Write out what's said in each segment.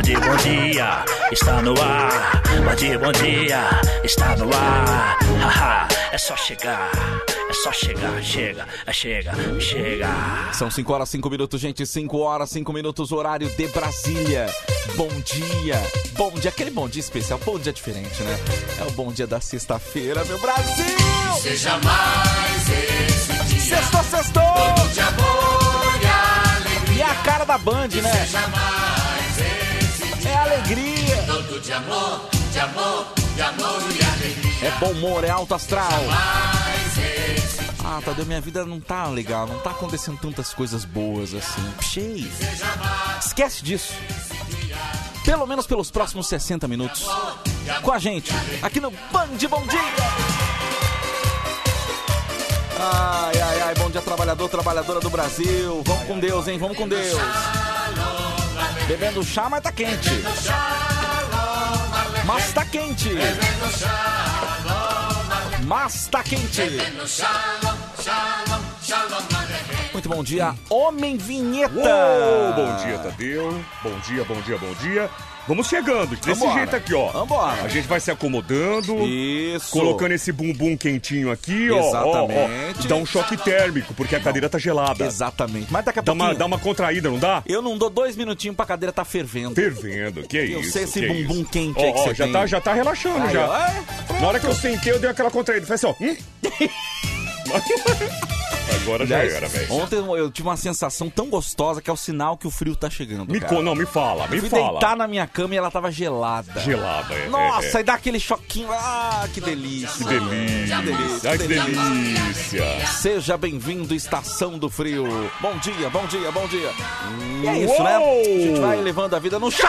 Bom dia, bom dia, está no ar. Bom dia, bom dia, está no ar. Haha, é só chegar, é só chegar, chega, é chega, chega. São 5 horas 5 minutos, gente. 5 horas 5 minutos, horário de Brasília. Bom dia, bom dia. Aquele bom dia especial, bom dia diferente, né? É o bom dia da sexta-feira, meu Brasil! Seja mais esse dia. Sextou, sextou! Todo de amor e alegria. E a cara da Band, né? Seja mais dia. De amor, de amor, de amor e alegria. é bom humor, é alto astral. Ah, Tadeu, minha vida não tá legal, não tá acontecendo tantas coisas boas assim. Cheio. Esquece disso. Pelo menos pelos próximos 60 minutos. Com a gente, aqui no Band Bom Dia. Ai, ai, ai, bom dia, trabalhador, trabalhadora do Brasil. Vamos com Deus, hein? Vamos com Deus. Bebendo chá, mas tá quente. Mas tá quente. Mas tá quente. Muito bom dia, Homem Vinheta. Uou, bom dia, Tadeu. Bom dia, bom dia, bom dia. Vamos chegando, desse Vambora. jeito aqui, ó. Vambora. A gente vai se acomodando, Isso. colocando esse bumbum quentinho aqui, ó, ó. Exatamente. ó. Dá um choque térmico, porque a cadeira tá gelada. Exatamente. Mas daqui a Dá pouquinho... uma, dá uma contraída, não dá? Eu não dou dois minutinhos pra cadeira tá fervendo. Fervendo, que é Eu isso. sei esse é bumbum isso. quente Ó, aí que ó, você já tem. tá, já tá relaxando, já. ó, é, Na hora que eu sentei, eu dei aquela contraída. Falei assim, ó. hum. Agora já era, velho. Ontem eu tive uma sensação tão gostosa que é o sinal que o frio tá chegando. Me cara. co... Não, me fala, me Eu fui fala. deitar na minha cama e ela tava gelada. Gelada, é. Nossa, é, é. e dá aquele choquinho. Ah, que delícia. Que delícia. Que delícia, Ai, que delícia. Seja bem-vindo, Estação do Frio. Bom dia, bom dia, bom dia. E é isso, né? Uou! A gente vai levando a vida no chão.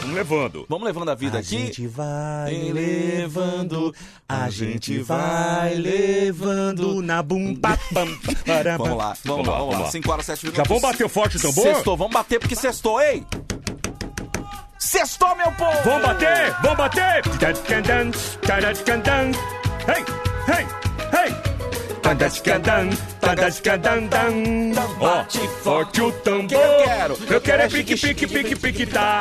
Vamos levando. Vamos levando a vida aqui. vai levando, a gente vai levando. na bumba. Vamos lá, vamos, lá, vamos lá. 5 horas, 7 minutos. Já vamos bater forte o tambor? Sextou, vamos bater porque sextou, ei! Sextou, meu povo! Vamos bater, vamos bater. Hey, hey, hey. Ó, Bate forte o tambor. Que eu quero? Eu quero é pique, pique, pique, pique, tá.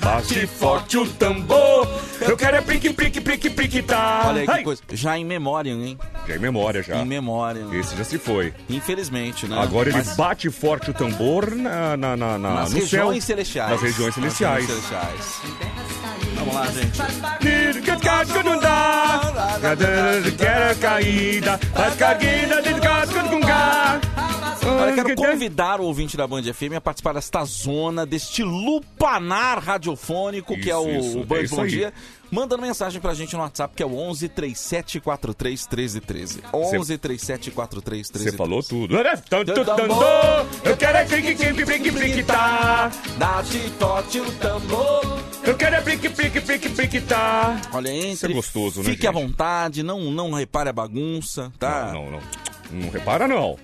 Bate forte o tambor. Eu quero é pique, pique, pique, pique, tá. Olha aí que coisa. Já em memória, hein? Já em memória, já. Em memória. Esse já se foi. Infelizmente, né? Agora ele Mas bate forte o tambor na, na, na, na- nas no regiões céu. celestiais. Nas regiões celestiais. Nas regiões celestiais. Vamos lá, gente. Quero caída, faz caída de casco com gás. Olha, quero convidar o ouvinte da Band FM a participar desta zona, deste lupanar radiofônico que é o, Isso, isso, o Band é isso Bom aí. Dia, mandando mensagem pra gente no WhatsApp que é o 11 3743 1313. 11 3743 1313. Você falou tudo. Eu quero é pique, pique, pique, pique, tá. Dá-te tote o tambor. Eu quero é pique, pique, pique, pique, tá. Olha, entre. Isso é gostoso, né, Fique à gente? vontade, não, não repare a bagunça, tá? Não, não, não. Não repara, não.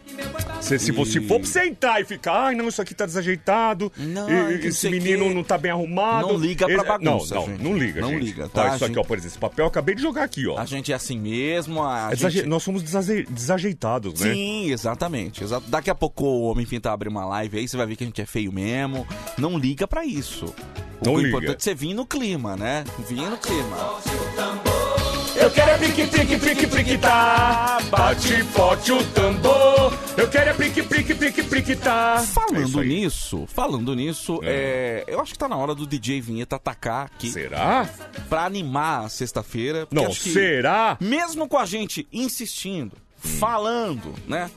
Se, se você for pra sentar e ficar, ai, não, isso aqui tá desajeitado, Não, e- não esse sei menino que. não tá bem arrumado. Não liga pra Esse- bagunça, Não, não, gente. não liga, Não gente. liga, Ó, tá, isso aqui, gente? ó, por exemplo, esse papel eu acabei de jogar aqui, ó. A gente é assim mesmo, a É desaje- gente... Nós somos desaje- desajeitados, né? Sim, exatamente. Exa- Daqui a pouco o Homem Pinta abre uma live aí, você vai ver que a gente é feio mesmo. Não liga pra isso. O Não liga. importante é você vir no clima, né? Vir no clima. Eu quero é pique, pique, pique, pique, tá. Bate forte o tambor. Eu quero é pique, pique, pique, pique, tá. É Falando aí. nisso, falando nisso, é, eu acho que tá na hora do DJ Vinheta atacar aqui Será? pra animar a sexta-feira. Não, acho que será? Mesmo com a gente insistindo, falando, né?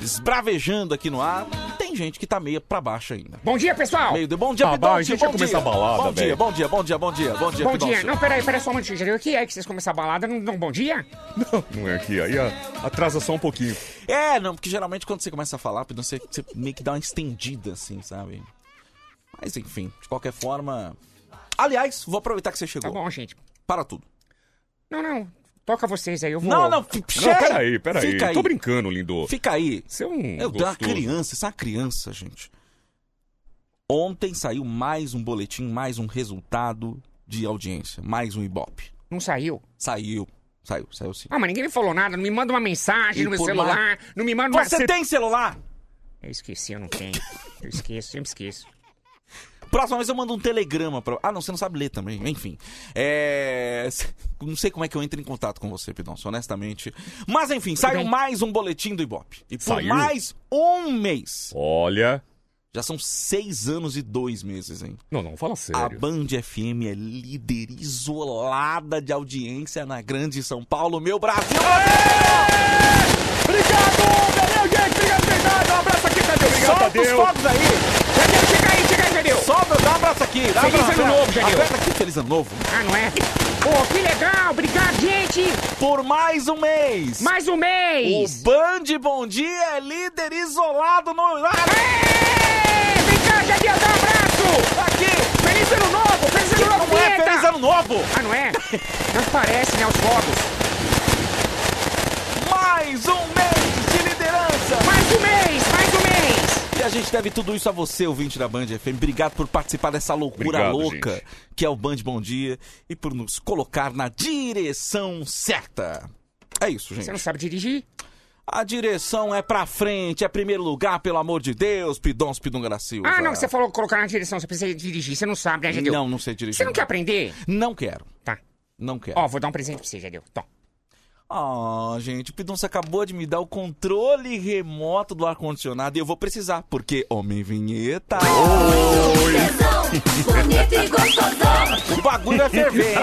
Esbravejando aqui no ar, tem gente que tá meio pra baixo ainda. Bom dia, pessoal! Meio de bom dia, Ah, vai, a gente bom dia. a balada, Bom dia, bom dia, bom dia, bom dia, bom dia, Bom dia! Não, peraí, peraí só um minutinho. O que é que vocês começam a balada? Não dão bom dia? Não, não é aqui. Aí atrasa só um pouquinho. É, não, porque geralmente quando você começa a falar, você, você meio que dá uma estendida, assim, sabe? Mas enfim, de qualquer forma... Aliás, vou aproveitar que você Tá chegou. bom, gente. Para tudo. Não, não. Toca vocês aí, eu vou. Não, não, Não, peraí, peraí. Fica aí. Tô brincando, lindo. Fica aí. Você é um Eu uma gostoso. criança, você é uma criança, gente. Ontem saiu mais um boletim, mais um resultado de audiência, mais um Ibope. Não saiu. Saiu, saiu, saiu sim. Ah, mas ninguém me falou nada. Não me manda uma mensagem E no meu celular. Não me manda uma. Você tem celular? Eu esqueci, eu não tenho. Eu esqueço, sempre esqueço. Próxima vez eu mando um telegrama pra. Ah, não, você não sabe ler também. Enfim. É. Não sei como é que eu entro em contato com você, Pidoncio, honestamente. Mas enfim, saiu mais um boletim do Ibope. E por Saiu? mais um mês. Olha. Já são seis anos e dois meses, hein? Não, não, fala A sério. Band FM é líder isolada de audiência na Grande São Paulo, meu Brasil! Obrigado, valeu, gente. Obrigado, verdade. Um abraço aqui, Tadeu. Obrigado, Solta os fogos aí! Jadeu. Solta, dá um abraço aqui! Dá Feliz abraço. ano novo, Jadeu. Aperta aqui, feliz ano novo! Ah, não é? Pô, que legal, obrigado, gente. Por mais um mês! Mais um O mês. Band Bom Dia é líder isolado no. Ah, Ê, Vem cá, Jadeu, dá um abraço. aqui! Feliz ano novo, feliz ano novo, Não é vinheta. feliz ano novo! Ah, não é? Não parece, né, os fogos. Mais um mês de liderança! Mais um mês, mais um mês. E a gente deve tudo isso a você, ouvinte da Band FM. Obrigado por participar dessa loucura Obrigado, louca gente. que é o Band Bom Dia e por nos colocar na direção certa. É isso, gente. Você não sabe dirigir? A direção é pra frente, é primeiro lugar, pelo amor de Deus, Pidons Pidunga Silva. Ah, não, você falou colocar na direção, você precisa dirigir, você não sabe, né, Jadeu? Não, não sei dirigir. Você não quer aprender? Não quero. Tá. Não quero. Ó, vou dar um presente pra você, Jadeu. Tom. Ah, oh, gente, o Pidonça acabou de me dar o controle remoto do ar-condicionado e eu vou precisar, porque Homem Vinheta. Oi! Bonito e gostosão! O bagulho vai ferver!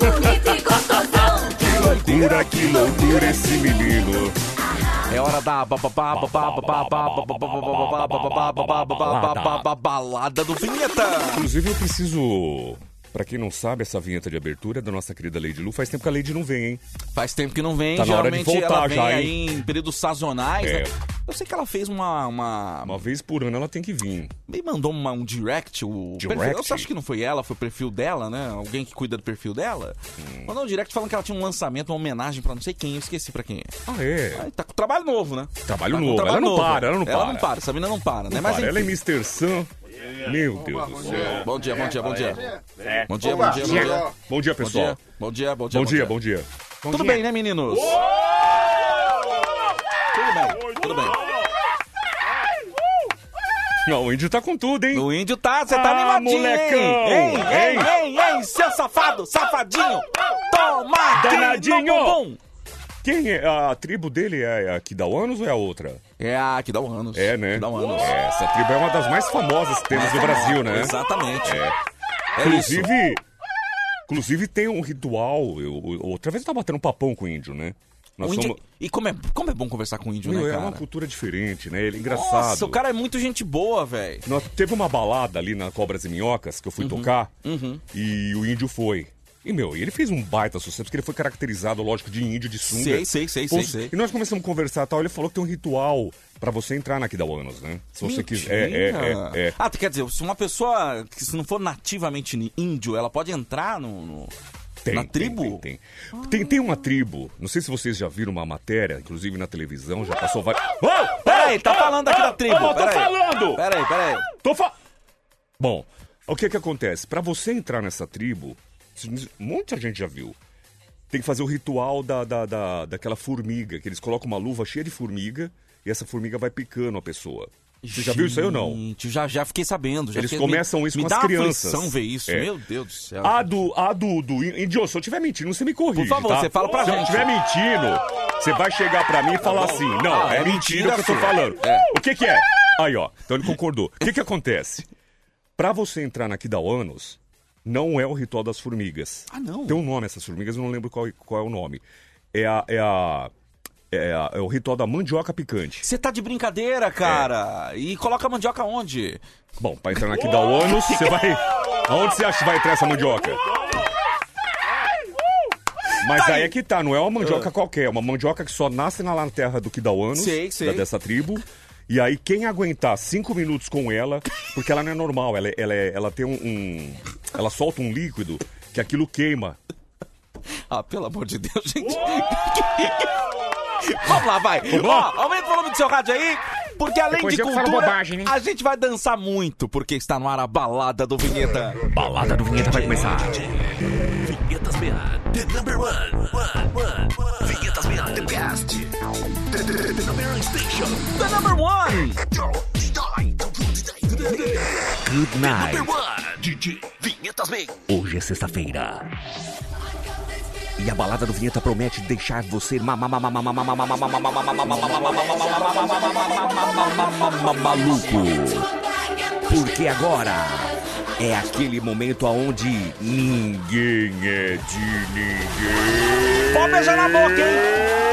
Bonito e gostosão! Que loucura, que loucura esse menino! É hora da balada do Vinheta! Inclusive, eu preciso Pra quem não sabe, essa vinheta de abertura é da nossa querida Lady Lu. Faz tempo que a Lady não vem, hein? Faz tempo que não vem, Tá na hora de geralmente voltar ela vem já, aí em períodos sazonais, É. né? Eu sei que ela fez uma, uma, Uma vez por ano ela tem que vir. me mandou uma- um direct, o Direct? perfil, eu acho que não foi ela, foi o perfil dela, né? Alguém que cuida do perfil dela. Hum. Mandou um direct falando que ela tinha um lançamento, uma homenagem pra não sei quem, eu esqueci pra quem é. Ah, é. Aí tá com trabalho novo, né? Trabalho Tá novo. trabalho Ela não novo. para, ela não Ela para. não para, essa menina não para, né? Não Mas para, ela é. Mr. Sam. Meu Deus do céu. Bom dia, bom dia, bom dia. Bom dia, bom dia, bom dia. Bom dia, pessoal. bom dia, bom dia. Bom dia, bom dia. Tudo bem, né, meninos? Tudo bem, tudo bem. Não, o índio tá com tudo, hein? O índio tá, você tá Ah, animadinho, molecão. hein? Ei, ei, Hein? ei, ei, seu safado, safadinho. Toma aqui Danadinho. bumbum. Quem é? A tribo dele é a que dá o anos ou é a outra? É a que dá um anos. É, né? Que dá anos. É, essa tribo é uma das mais famosas que temos no Brasil, né? Exatamente. É. É Inclusive, inclusive tem um ritual. Eu, outra vez eu tava batendo um papão com o índio, né? Nós O índio- somos- E como é, como é bom conversar com o índio, Meu, né, é cara? uma cultura diferente, né? Ele é engraçado. Nossa, o cara é muito gente boa, velho. Teve uma balada ali na Cobras e Minhocas que eu fui Uhum. tocar e o índio foi. E, meu, ele fez um baita sucesso, porque ele foi caracterizado, lógico, de índio, de sunga. Sei, sei, sei, sei, Pô, sei. E nós começamos a conversar e tal, ele falou que tem um ritual pra você entrar na Kidawanos, né? Se você quiser. É, é, é, é. Ah, quer dizer, se uma pessoa que se não for nativamente índio, ela pode entrar no... no- Tem, na tem, tribo? Tem, tem. Tem, tem uma tribo, não sei se vocês já viram uma matéria, inclusive na televisão, já passou várias... Oh, Peraí, tá falando aqui da tribo. Oh, tô peraí. falando! Peraí, peraí. Tô fa... Bom, o que que acontece? Pra você entrar nessa tribo, muita gente já viu, tem que fazer o ritual da, da, da, daquela formiga, que eles colocam uma luva cheia de formiga e essa formiga vai picando a pessoa. Você já viu isso aí ou não? Gente, já, já fiquei sabendo. Já Eles fiquei- começam isso me com dá as crianças. ver isso. É. Meu Deus do céu. A do, a do, do índio, se eu estiver mentindo, você me corrige, Por favor, tá? você fala pra se gente. eu estiver mentindo, você vai chegar pra mim e falar assim, não, Ah, é, é mentira mentira o que eu tô falando. É. O que que é? Aí, ó, então ele concordou. O que que acontece? Pra você entrar na Kidawanos, não é o ritual das formigas. Ah, não? Tem um nome essas formigas, eu não lembro qual, qual é o nome. É a... É a é, é o ritual da mandioca picante. Você tá de brincadeira, cara. E coloca a mandioca onde? Bom, pra entrar na Kidawanos, você vai... Aonde você acha que vai entrar essa mandioca? Mas Tá aí aí. é que tá, não é uma mandioca qualquer, é uma mandioca que só nasce na terra do Kidawanos, Sei, sei. da- dessa tribo. E aí, quem aguentar cinco minutos com ela, porque ela não é normal, ela, é- ela, é- ela tem um, um- Ela solta um líquido que aquilo queima. Ah, pelo amor de Deus, gente. Vamos lá, vai. lá? Ó, aumenta o volume do seu rádio aí, porque além Depois de cultura, bobagem, né? a gente vai dançar muito, porque está no ar a balada do Vinheta. Balada do Vinheta vai começar. Vinhetas Beyond, the number one, one, one. Vinhetas Beyond, the best. The, number one number. Good night. DJ Vinhetas. Hoje é sexta-feira. E a balada do Vinheta promete deixar você maluco. Porque agora é aquele momento aonde ninguém é de ninguém. Pode beijar na boca, hein?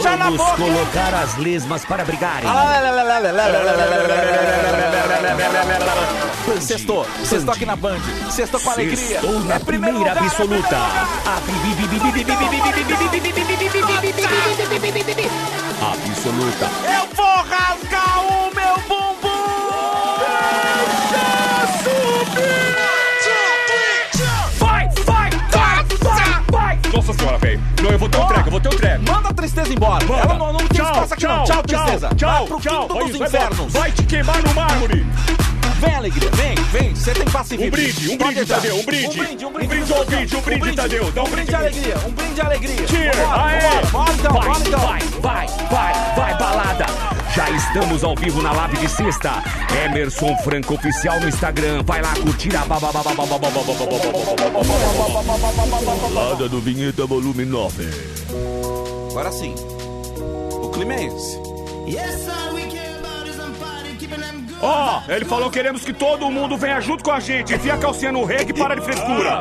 Beijar na Vamos boca, colocar as lesmas para brigarem. Sextou, sextou aqui na Band, sextou com alegria. Estou na É primeira absoluta. Absoluta. Eu vou rasgar o Nossa senhora, velho. Não, eu vou ter um treco, eu vou ter um treco. Manda a tristeza embora. Manda. Ela não, não tem Tchau, espaço aqui não. tchau, Tchau, tristeza. tchau, Vai pro tchau. Vai, dos vai, infernos. Vai te queimar no mármore. Vem, alegria, vem, vem. Você tem pacífico. Um brinde, um Pode brinde. Tadeu, um brinde. Um brinde, um Um brinde. um brinde, um brinde, Tadeu. Dá um brinde de brinde. alegria, um brinde de alegria. Cheer, aê. Bora então, Vai, bora então. vai, vai, vai, vai, balada. Já estamos ao vivo na live de sexta. Emerson Franco Oficial no Instagram. Vai lá curtir a balada do Vinheta Volume 9. Agora sim. O clima é esse. Ó, ele falou queremos que todo mundo venha junto com a gente. Enfia a calcinha no reggae e para de frescura.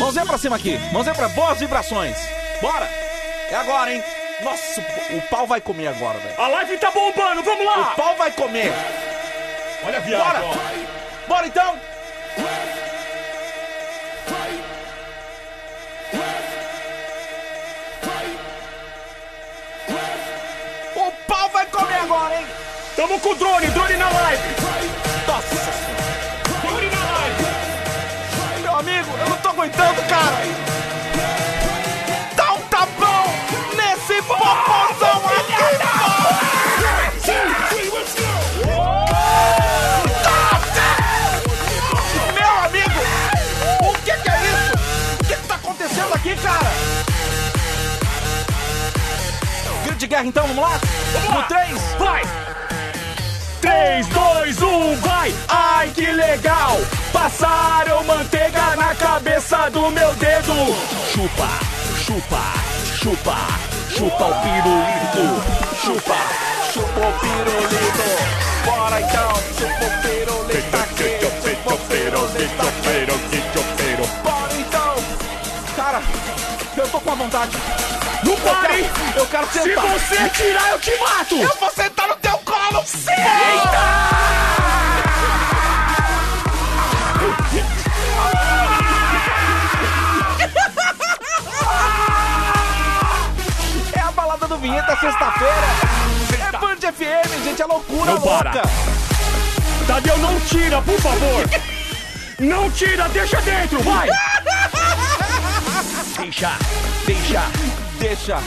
Mãozinha pra cima aqui. Mãozinha pra boas vibrações. Bora. É agora, hein? Nossa, o- o pau vai comer agora, velho. A live tá bombando, vamos O lá. pau vai comer. Olha a Bora. ó. Bora então. O pau vai comer agora, hein? Tamo com o drone, drone na live. Nossa aguentando, cara. Dá um tapão nesse popozão aqui, pô. Meu amigo, o que que é isso? O que que tá acontecendo aqui, cara? Grito de guerra então, vamos lá? No 3, Vai. 3, 2, 1, vai! Ai, que legal! Passaram manteiga na cabeça do meu dedo! Chupa, chupa, chupa, chupa o pirulito. chupa, chupa o pirulito. Bora então, chupa o pirulito aqui, chupa o pirulito aqui. Bora então. Cara, eu tô com a vontade. Não Eu pare! quero, eu quero Se sentar. você tirar, eu te mato! Eu vou sentar no teu colo. É Vinheta, sexta-feira. É Band FM, gente, é loucura Não para. louca. Tadeu, não tira, por favor! Não tira, deixa dentro, vai! Deixa, deixa. Deixa,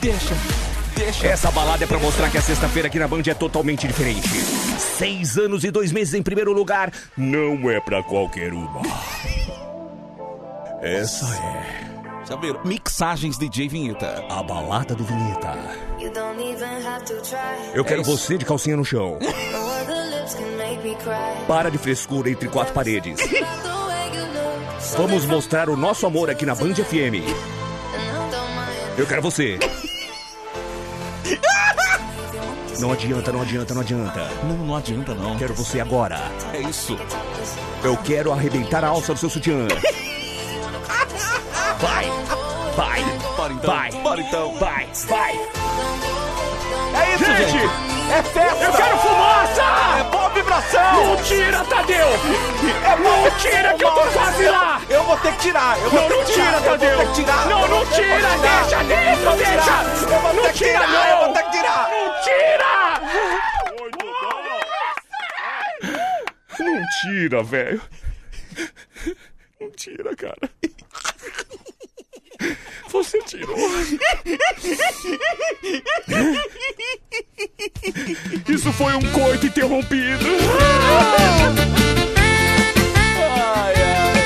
deixa, deixa. Essa balada é pra mostrar que a sexta-feira aqui na Band é totalmente diferente. Seis anos e dois meses em primeiro lugar. Não é pra qualquer uma. Essa é Já viram? Mixagens DJ Vinheta. a balada do Vinheta. You don't even have to try. Eu quero isso. você de calcinha no chão. Para de frescura entre quatro paredes. Vamos mostrar o nosso amor aqui na Band FM. Eu quero você. Não adianta, não adianta, não adianta. Não, não adianta não. Quero você agora. É isso. Eu quero arrebentar a alça do seu sutiã. Vai, vai, Bora então. vai, então. vai, vai. É isso, gente. Gente, É festa. Eu quero fumaça! É boa vibração. Não tira, Tadeu! É Não tira que eu tô quase lá! Eu vou ter que tirar. Eu vou Não, ter não que tirar. tira, Eu vou Tadeu! ter que tirar. Não, não tira! Deixa dentro, deixa! Eu vou Não ter que tira, tirar. Eu não! vou ter que tirar. Não tira! Não tira, velho. Não tira, cara. Você tirou. Isso foi um coito interrompido. Ai, ai.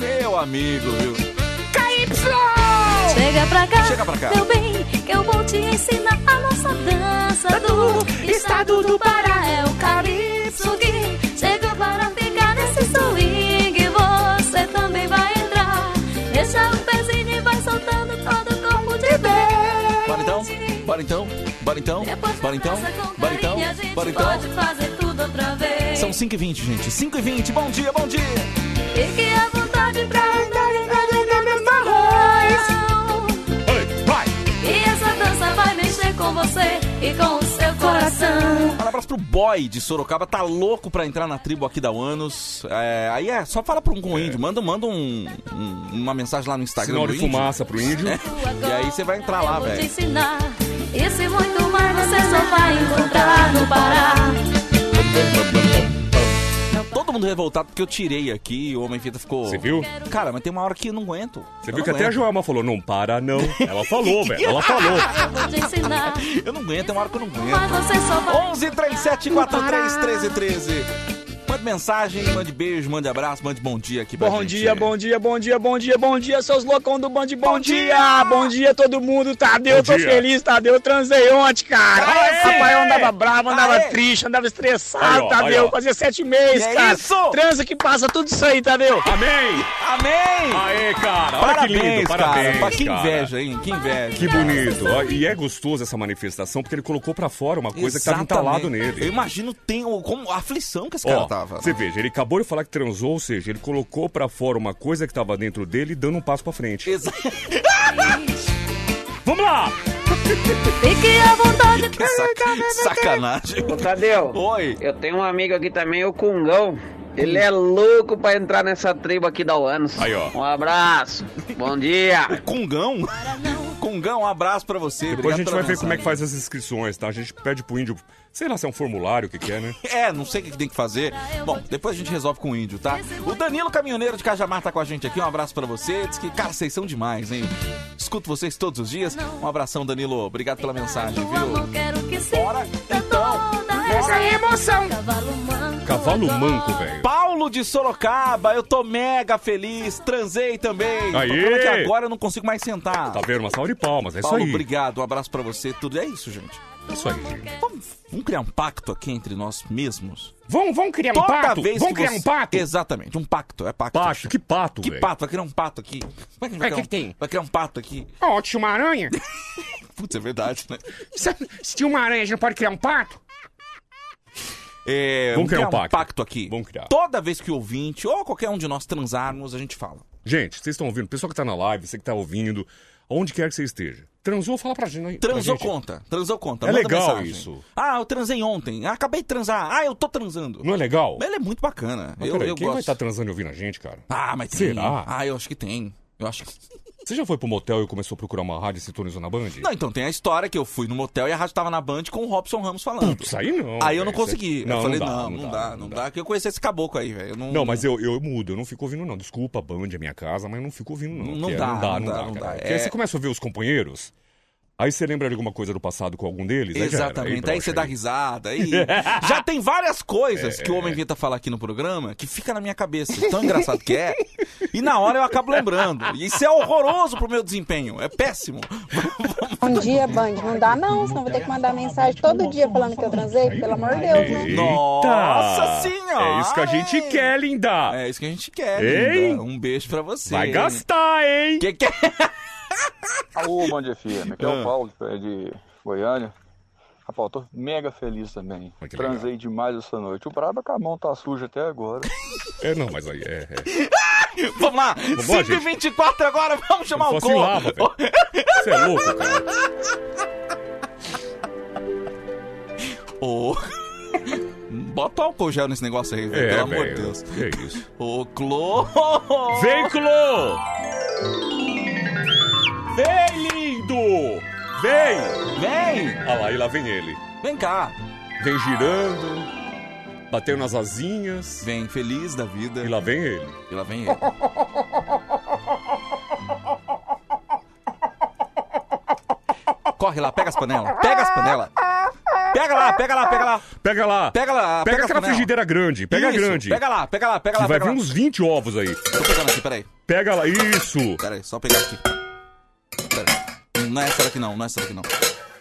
Band amigo, viu? Chega pra cá, Chega pra cá. meu bem, que eu vou te ensinar a nossa dança do estado do Pará. Bora então, bora então, bora então, bora então, bora então. pode fazer tudo outra vez. São 5h20, gente. 5h20, bom dia, bom dia. Fique à vontade pra andar e nessa voz. Ei, vai! E essa dança vai mexer com você e com o seu coração. Um abraço pro boy de Sorocaba, tá louco pra entrar na tribo aqui da Uanos. É, aí é, só fala pra um com o índio, manda, manda um, um- uma mensagem lá no Instagram Sinal de índio. fumaça pro índio. E aí você vai entrar lá, velho. Isso e muito mais você só vai encontrar no Pará. Todo mundo revoltado porque eu tirei aqui e o Homem Fita ficou... Você viu? Cara, mas tem uma hora que eu não aguento. Você Eu viu que até a aguento. Joelma falou, não para não. Ela falou, velho. Ela falou. Eu vou te ensinar. Eu não aguento, tem uma hora que eu não aguento. você só vai 11 37 43 13 13. Mande mensagem, mande beijo, mande abraço, mande bom dia aqui pra Bom gente. dia, bom dia, bom dia, bom dia, bom dia, seus loucão do Band, bom, dia! Bom dia todo mundo, Tadeu, Bom tô dia. feliz, Tadeu, eu transei ontem, cara! Aê! Rapaz, eu andava bravo, andava Aê! triste, andava Aí, estressado, ó, Tadeu, aí, fazia sete meses, Que é cara! isso? Transa que passa tudo isso aí, Tadeu! Amém! Amém! Aê, cara! Olha que lindo! Parabéns, Parabéns, cara. Que cara. inveja, hein? Que inveja. Que bonito. E é gostoso essa manifestação, porque ele colocou pra fora uma coisa que tava entalado Exatamente. Eu nele. imagino tem como a aflição que esse Ó, cara tava. você veja, ele acabou de falar que transou, ou seja, ele colocou pra fora uma coisa que tava dentro dele, dando um passo pra frente. Vamos lá! Fique à vontade que saca- sacanagem. Ô, Tadeu, Oi. eu tenho um amigo aqui também, o Cungão. Ele é louco pra entrar nessa tribo aqui da UANOS. Aí, ó. Um abraço, bom dia! Cungão? Cungão, um abraço pra você. Depois a gente vai ver como é que faz as inscrições, tá? A gente pede pro índio, sei lá se é um formulário, o que que é, né? É, não sei o que tem que fazer. Bom, depois a gente resolve com o índio, tá? O Danilo Caminhoneiro de Cajamar tá com a gente aqui. Um abraço pra você. Diz que, cara, vocês são demais, hein? Escuto vocês todos os dias. Um abração, Danilo. Obrigado pela mensagem, viu? quero que Bora, então. Essa é emoção. Cavalo manco. Velho. Paulo de Sorocaba, eu tô mega feliz. Transei também. Aê! É que agora eu não consigo mais sentar. Tá vendo? Uma salva de palmas, é Paulo, isso aí. obrigado. Um abraço pra você. Tudo é isso, gente. É isso aí, gente. Vamos, vamos criar um pacto aqui entre nós mesmos? Vamos, vamos criar um Toda pato? vez Vamos criar você... um pato? Exatamente, um pacto. É pacto. Pato, que pato, Que velho. pato? Vai criar um pato aqui. Como é vai Mas criar que que tem? um... Vai criar um pato aqui. Ó, tinha uma aranha. Putz, é verdade, né? Se se tinha uma aranha, a gente não pode criar um pato? É, Vamos criar um pacto. pacto aqui. Vamos criar. Toda vez que o ouvinte ou qualquer um de nós transarmos, a gente fala. Gente, vocês estão ouvindo, pessoal que tá na live, você que tá ouvindo, onde quer que você esteja. Transou, fala pra gente. pra Transou gente. conta, transou conta. É manda legal mensagem. isso. Ah, eu transei ontem. Ah, acabei de transar. Ah, eu tô transando. Não é legal? Ele é muito bacana. Mas eu peraí, eu quem gosto. vai estar transando e ouvindo a gente, cara? Ah, mas tem. Será? Ah, eu acho que tem. Eu acho que. Você já foi pro motel e começou a procurar uma rádio e sintonizou na Band? Não, então tem a história que eu fui no motel e a rádio tava na Band com o Robson Ramos falando. Putz, aí não. Aí eu não consegui. Não, eu falei, não dá, não, não, dá, não dá, que eu conheci esse caboclo aí, velho. Não, Não, mas eu, eu mudo, eu não fico ouvindo, não. Desculpa, Band é minha casa, mas eu não fico ouvindo, não. Não porque dá, não dá, não dá, não dá. Porque É- aí você começa a ver os companheiros, aí você lembra de alguma coisa do passado com algum deles, aí. Exatamente, aí, brocha, você dá risada, aí... Já tem várias coisas que o Homem Vita fala aqui no programa que fica na minha cabeça, tão engraçado que é, e na hora eu acabo lembrando. E isso é horroroso pro meu desempenho, é péssimo. Bom dia, Band. Não dá não, senão vou ter que mandar mensagem todo dia falando que eu transei, pelo amor de Deus, né? Eita! Nossa senhora! É isso que a gente quer, linda! É isso que a gente quer, Ei. linda. Um beijo pra você. Vai gastar, hein? Que que é? Alô, Band FM. Aqui é Ah. o Paulo, de- Goiânia. Rapaz, tô mega feliz também. Transei demais essa noite. O brabo é que a mão tá suja até agora. É, não, mas aí, é, é. Vamos lá, Vambora, 5h24 agora, vamos chamar o gol. lava. Você é louco, cara. Ô. Bota álcool gel nesse negócio aí, velho, É, pelo amor de. Deus. É isso. Ô, Clô! Vem, Clô! Vem, lindo! Vem! Vem! Olha lá, e lá vem ele. Vem cá. Vem girando, bateu nas asinhas. Vem, feliz da vida. E lá vem ele. E lá vem ele. Corre lá, pega as panelas. Pega as panelas. Pega lá, pega lá, pega lá. Pega lá. Pega lá, Pega, pega aquela frigideira grande. Pega Isso, grande. Pega lá, pega lá, pega Que lá. vai pega vir lá. uns 20 ovos aí. Tô pegando aqui, peraí. Pega lá. Isso. Peraí, só pegar aqui. Não é essa daqui não, não é essa daqui não.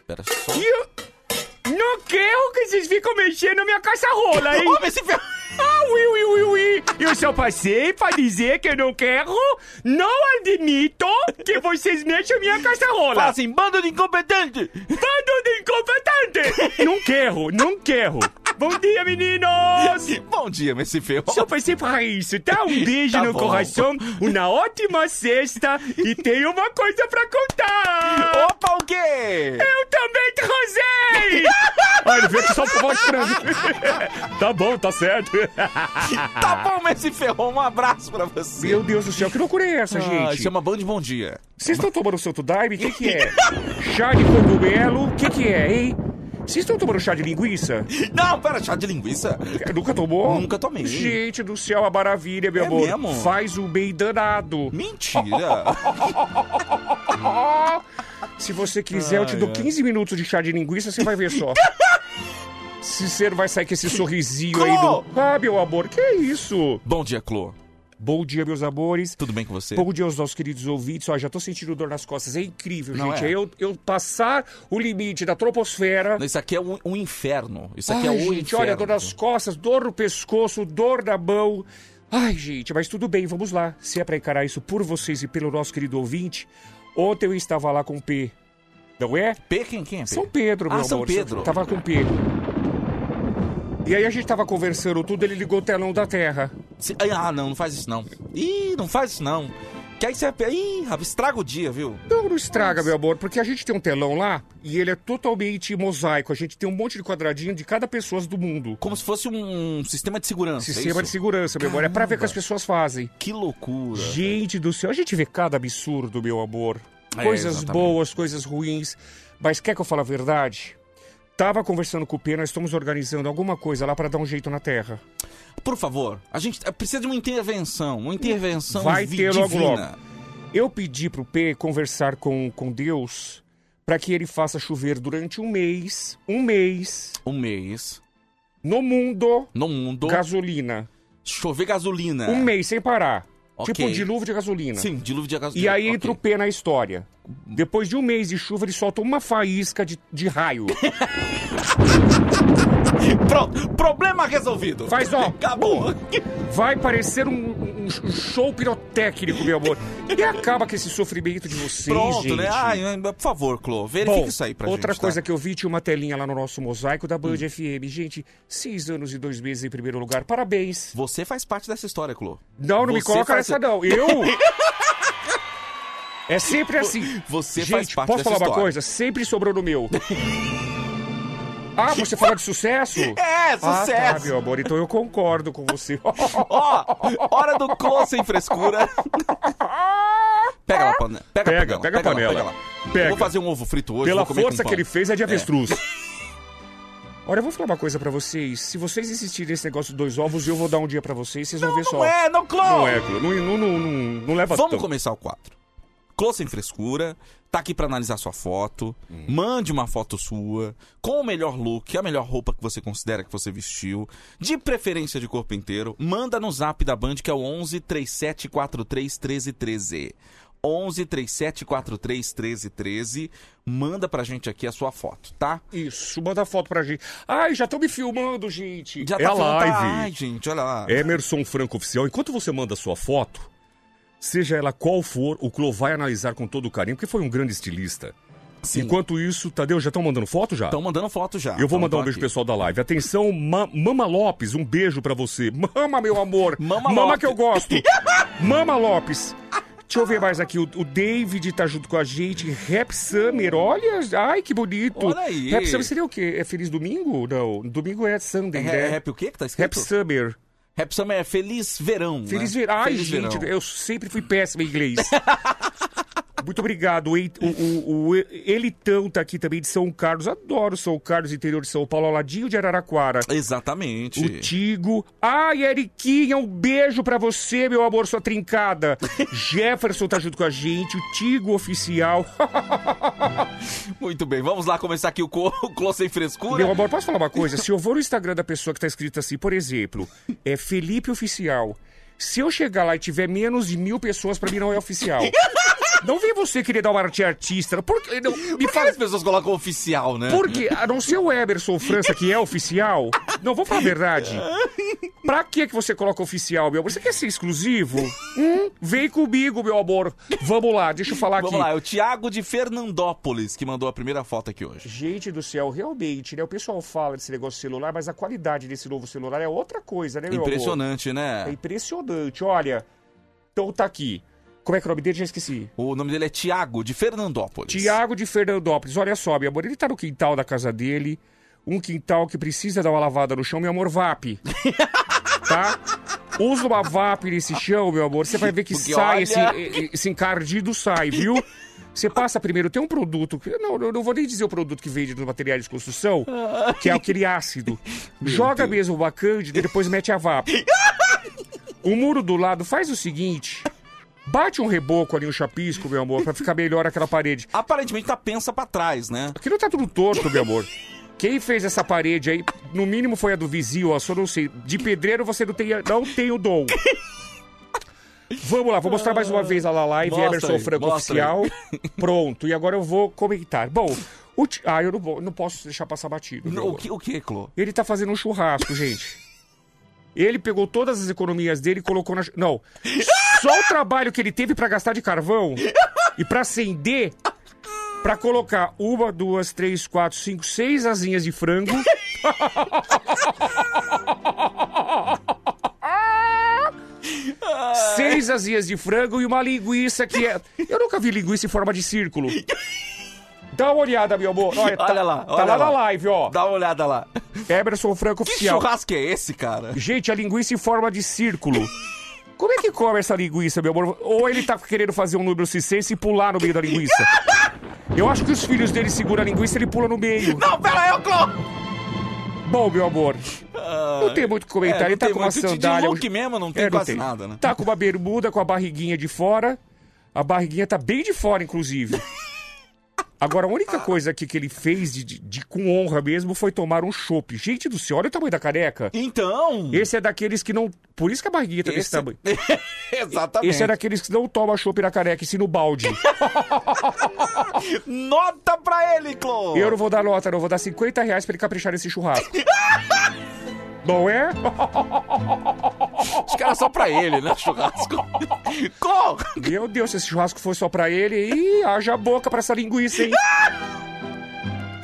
Pera só. Eu não quero que vocês ficam mexendo na minha caçarola, hein? Homem, esse ferro. Ah, ui, ui, ui, ui. Eu só passei pra dizer que eu não quero, não admito que vocês mexam minha caçarola. Fala assim, bando de incompetente. Bando de incompetente. não quero, não quero. Bom dia, meninos. Bom dia, Messi Ferro. Só passei para isso, tá? Um beijo Tá no bom. coração, uma ótima sexta e tenho uma coisa pra contar. Opa, o quê? Eu também transei! Ah, ele veio só pra mostrando. tá bom, tá certo. Tá bom, Messi Ferro, um abraço pra você. Meu Deus do céu, que loucura é essa, Ah, gente? chama Band Bom Dia. Vocês estão tomando Santo Daime? O que, que é? chá de cogumelo? O que, que é, hein? Vocês estão tomando chá de linguiça? Não, pera, chá de linguiça? Nunca tomou? Nunca tomei. Gente do céu, a maravilha, meu É amor. mesmo? Faz um bem danado. Mentira. Se você quiser, eu te dou Ai, ai. 15 minutos de chá de linguiça, você vai ver só. Se você não vai sair com esse sorrisinho aí Clô! do... Ah, meu amor, que é isso? Bom dia, Clô. Bom dia, meus amores. Tudo bem com você? Bom dia aos nossos queridos ouvintes. Ó, já tô sentindo dor nas costas. É incrível, Não gente. é? É eu, eu passar o limite da troposfera. Isso aqui é um, um inferno. Isso aqui Ai, é o gente, inferno. olha, dor nas costas, dor no pescoço, dor na mão. Ai, gente, mas tudo bem, vamos lá. Se é pra encarar isso por vocês e pelo nosso querido ouvinte, ontem eu estava lá com o P. Não é? P, quem, quem é P? São Pedro, meu Ah, São amor. Pedro. Tava com o P. E aí a gente tava conversando tudo, ele ligou o telão da Terra. Se- Ah, não, não faz isso não. Ih, não faz isso não. Que aí você... Ih, rapaz, estraga o dia, viu? Não, não estraga, meu amor, porque a gente tem um telão lá e ele é totalmente mosaico. A gente tem um monte de quadradinho de cada pessoa do mundo. Como se fosse um sistema de segurança. Sistema é de segurança, meu amor. É pra ver o que as pessoas fazem. Que loucura. Gente do céu, a gente vê cada absurdo, meu amor. É, Coisas exatamente. boas, coisas ruins. Mas quer que eu fale a verdade? Tava conversando com o P, nós estamos organizando alguma coisa lá pra dar um jeito na Terra. Por favor, a gente precisa de uma intervenção. Uma intervenção Vai ter logo divina. logo. Eu pedi pro P conversar com, com Deus pra que ele faça chover durante um mês, um mês, Um mês. no mundo, No mundo. gasolina. Chover gasolina. Um mês sem parar. Ok. Tipo um dilúvio de gasolina. Sim, dilúvio de gasolina. E aí Ok. entra o P na história. Depois de um mês de chuva, ele solta uma faísca de, de raio. Pronto, problema resolvido. Faz, ó. Acabou. Vai parecer um, um- um show pirotécnico, meu amor. E acaba com esse sofrimento de vocês, Pronto, gente. né? Ai, por favor, Clô, verifique Bom, isso aí pra outra gente. coisa tá? Hum. que eu vi, tinha uma telinha lá no nosso mosaico da Band FM. Gente, seis anos e dois meses em primeiro lugar. Parabéns. Você faz parte dessa história, Clô. Não, não me Você coloca faz- nessa, não. Eu... É sempre assim. Você Gente, faz parte posso falar uma história. coisa? Sempre sobrou no meu. Ah, você fala de sucesso? É, Ah, tá, sucesso. meu amor. Então eu concordo com você. Ó, hora do Clô sem frescura. Pega lá, a panela. Pega, Pega, a panela. pega a lá, panela. Pega lá. Pega. Vou fazer um ovo frito hoje. Pela força que ele fez, é de avestruz. Olha, eu vou falar uma coisa pra vocês. Se vocês insistirem nesse negócio de dois ovos, eu vou dar um dia pra vocês, vocês vão ver só. Não é, não, Clô. Não é, Clô. Não, não, não, não, não leva Vamos tanto. começar o quadro. Clô sem frescura, tá aqui pra analisar sua foto. Hum. Mande uma foto sua, com o melhor look, a melhor roupa que você considera que você vestiu, de preferência de corpo inteiro. Manda no zap da Band, que é o 11 3743 1313. 11 3743 1313. Manda pra gente aqui a sua foto, tá? Isso, manda foto pra gente. Ai, já estão me filmando, gente. Já É tá a live. Ai, gente, olha lá. Emerson Franco Oficial, enquanto você manda a sua foto, seja ela qual for, o Clô vai analisar com todo carinho, porque foi um grande estilista. Sim. Enquanto isso, Tadeu, já estão mandando foto já? Estão mandando foto já. Eu vou mandar um beijo pro pessoal da live. Atenção, Ma- Mama Lopes, um beijo pra você. Mama, meu amor. Mama Mama Lopes. que eu gosto. Mama Lopes. Deixa eu ver mais aqui. O, o David tá junto com a gente. Rap Summer, olha. Ai, que bonito. Olha aí. Rap Summer seria o quê? É Feliz Domingo? Não. Domingo é Sunday, É, né? é rap o quê que tá escrito? Rap Summer. Rap Summer é Feliz Verão. Feliz né? verão. Ai, Feliz gente, verão. eu sempre fui péssimo em inglês. Muito obrigado. O, o, o, Elitão tá aqui também de São Carlos. Adoro São Carlos, interior de São Paulo, ao ladinho de Araraquara. Exatamente. O Tigo. Ai, Eriquinha, um beijo pra você, meu amor, sua trincada. Jefferson tá junto com a gente, o Tigo oficial. Muito bem, vamos lá começar aqui o, co- Clô sem frescura. Meu amor, posso falar uma coisa? Se eu vou no Instagram da pessoa que tá escrito assim, por exemplo, é Felipe Oficial. Se eu chegar lá e tiver menos de mil pessoas, pra mim não é oficial. Não vem você querer dar uma arte artista. Por que, não, me Por fala. as pessoas colocam oficial, né? Porque, a não ser o Emerson França, que é oficial. Não, vou falar a verdade. Pra que que você coloca oficial, meu amor? Você quer ser exclusivo? Hum, vem comigo, meu amor. Vamos lá, deixa eu falar Vamos aqui. lá, é o Thiago de Fernandópolis que mandou a primeira foto aqui hoje. Gente do céu, realmente, né? O pessoal fala desse negócio de celular, mas a qualidade desse novo celular é outra coisa, né, meu amor? Impressionante, É né? impressionante, olha. Então tá aqui. Como é que é o nome dele? Já esqueci. O nome dele é Thiago de Fernandópolis. Tiago de Fernandópolis. Olha só, meu amor, ele tá no quintal da casa dele. Um quintal que precisa dar uma lavada no chão, meu amor, VAP. tá? Usa uma VAP nesse chão, meu amor. Você vai ver que Porque sai olha- esse, esse encardido, sai, viu? Você passa primeiro, tem um produto, não, eu não vou nem dizer o produto que vende nos materiais de construção, que é aquele ácido. Joga mesmo uma cândida e depois mete a VAP. O muro do lado faz o seguinte, bate um reboco ali, um chapisco, meu amor, pra ficar melhor aquela parede. Aparentemente tá pensa pra trás, né? Aquilo tá tudo torto, meu amor. Quem fez essa parede aí, no mínimo foi a do vizinho, ó, só não sei. De pedreiro você não tem, não tem o dom. Vamos lá, vou mostrar mais uma vez a Live, Mostra Emerson aí, Franco mostra aí. Oficial. Pronto, e agora eu vou comentar. Bom, o Ti- ah, eu não, vou- não posso deixar passar batido. meu O que, o que, Clô? Ele tá fazendo um churrasco, gente. Ele pegou todas as economias dele e colocou na. Não. Só o trabalho que ele teve pra gastar de carvão e pra acender. Pra colocar uma, duas, três, quatro, cinco, seis asinhas de frango. seis asinhas de frango e uma linguiça que é. Eu nunca vi linguiça em forma de círculo. Dá uma olhada, meu amor. Olha, tá, Olha lá, tá olha lá, na lá. live, ó. Dá uma olhada lá. Emerson Franco Que Oficial. churrasco é esse, cara? Gente, a linguiça em forma de círculo. Como é que come essa linguiça, meu amor? Ou ele tá querendo fazer um número cisense e pular no meio da linguiça? Eu acho que os filhos dele seguram a linguiça e ele pula no meio. Não, pera aí, ô Clô! Bom, meu amor, não tem muito o que comentar. É, ele não tá tem com uma muito. De- de sandália. look mesmo, não tem É, quase nada, né? Tá com uma bermuda com a barriguinha de fora. A barriguinha tá bem de fora, inclusive. Agora, a única coisa aqui que ele fez de, de- de com honra mesmo foi tomar um chopp. Gente do céu, olha o tamanho da careca. Então. Esse é daqueles que não. Por isso que a barriguinha tá desse Esse- tamanho. Exatamente. Esse é daqueles que não toma chopp na careca, e sim no balde. Nota pra ele, Clô! Eu não vou dar nota, não. Vou dar 50 reais pra ele caprichar nesse churrasco. não é? Que era só pra ele, né? Churrasco. Meu Deus, se esse churrasco fosse só pra ele, ih, haja boca pra essa linguiça, hein?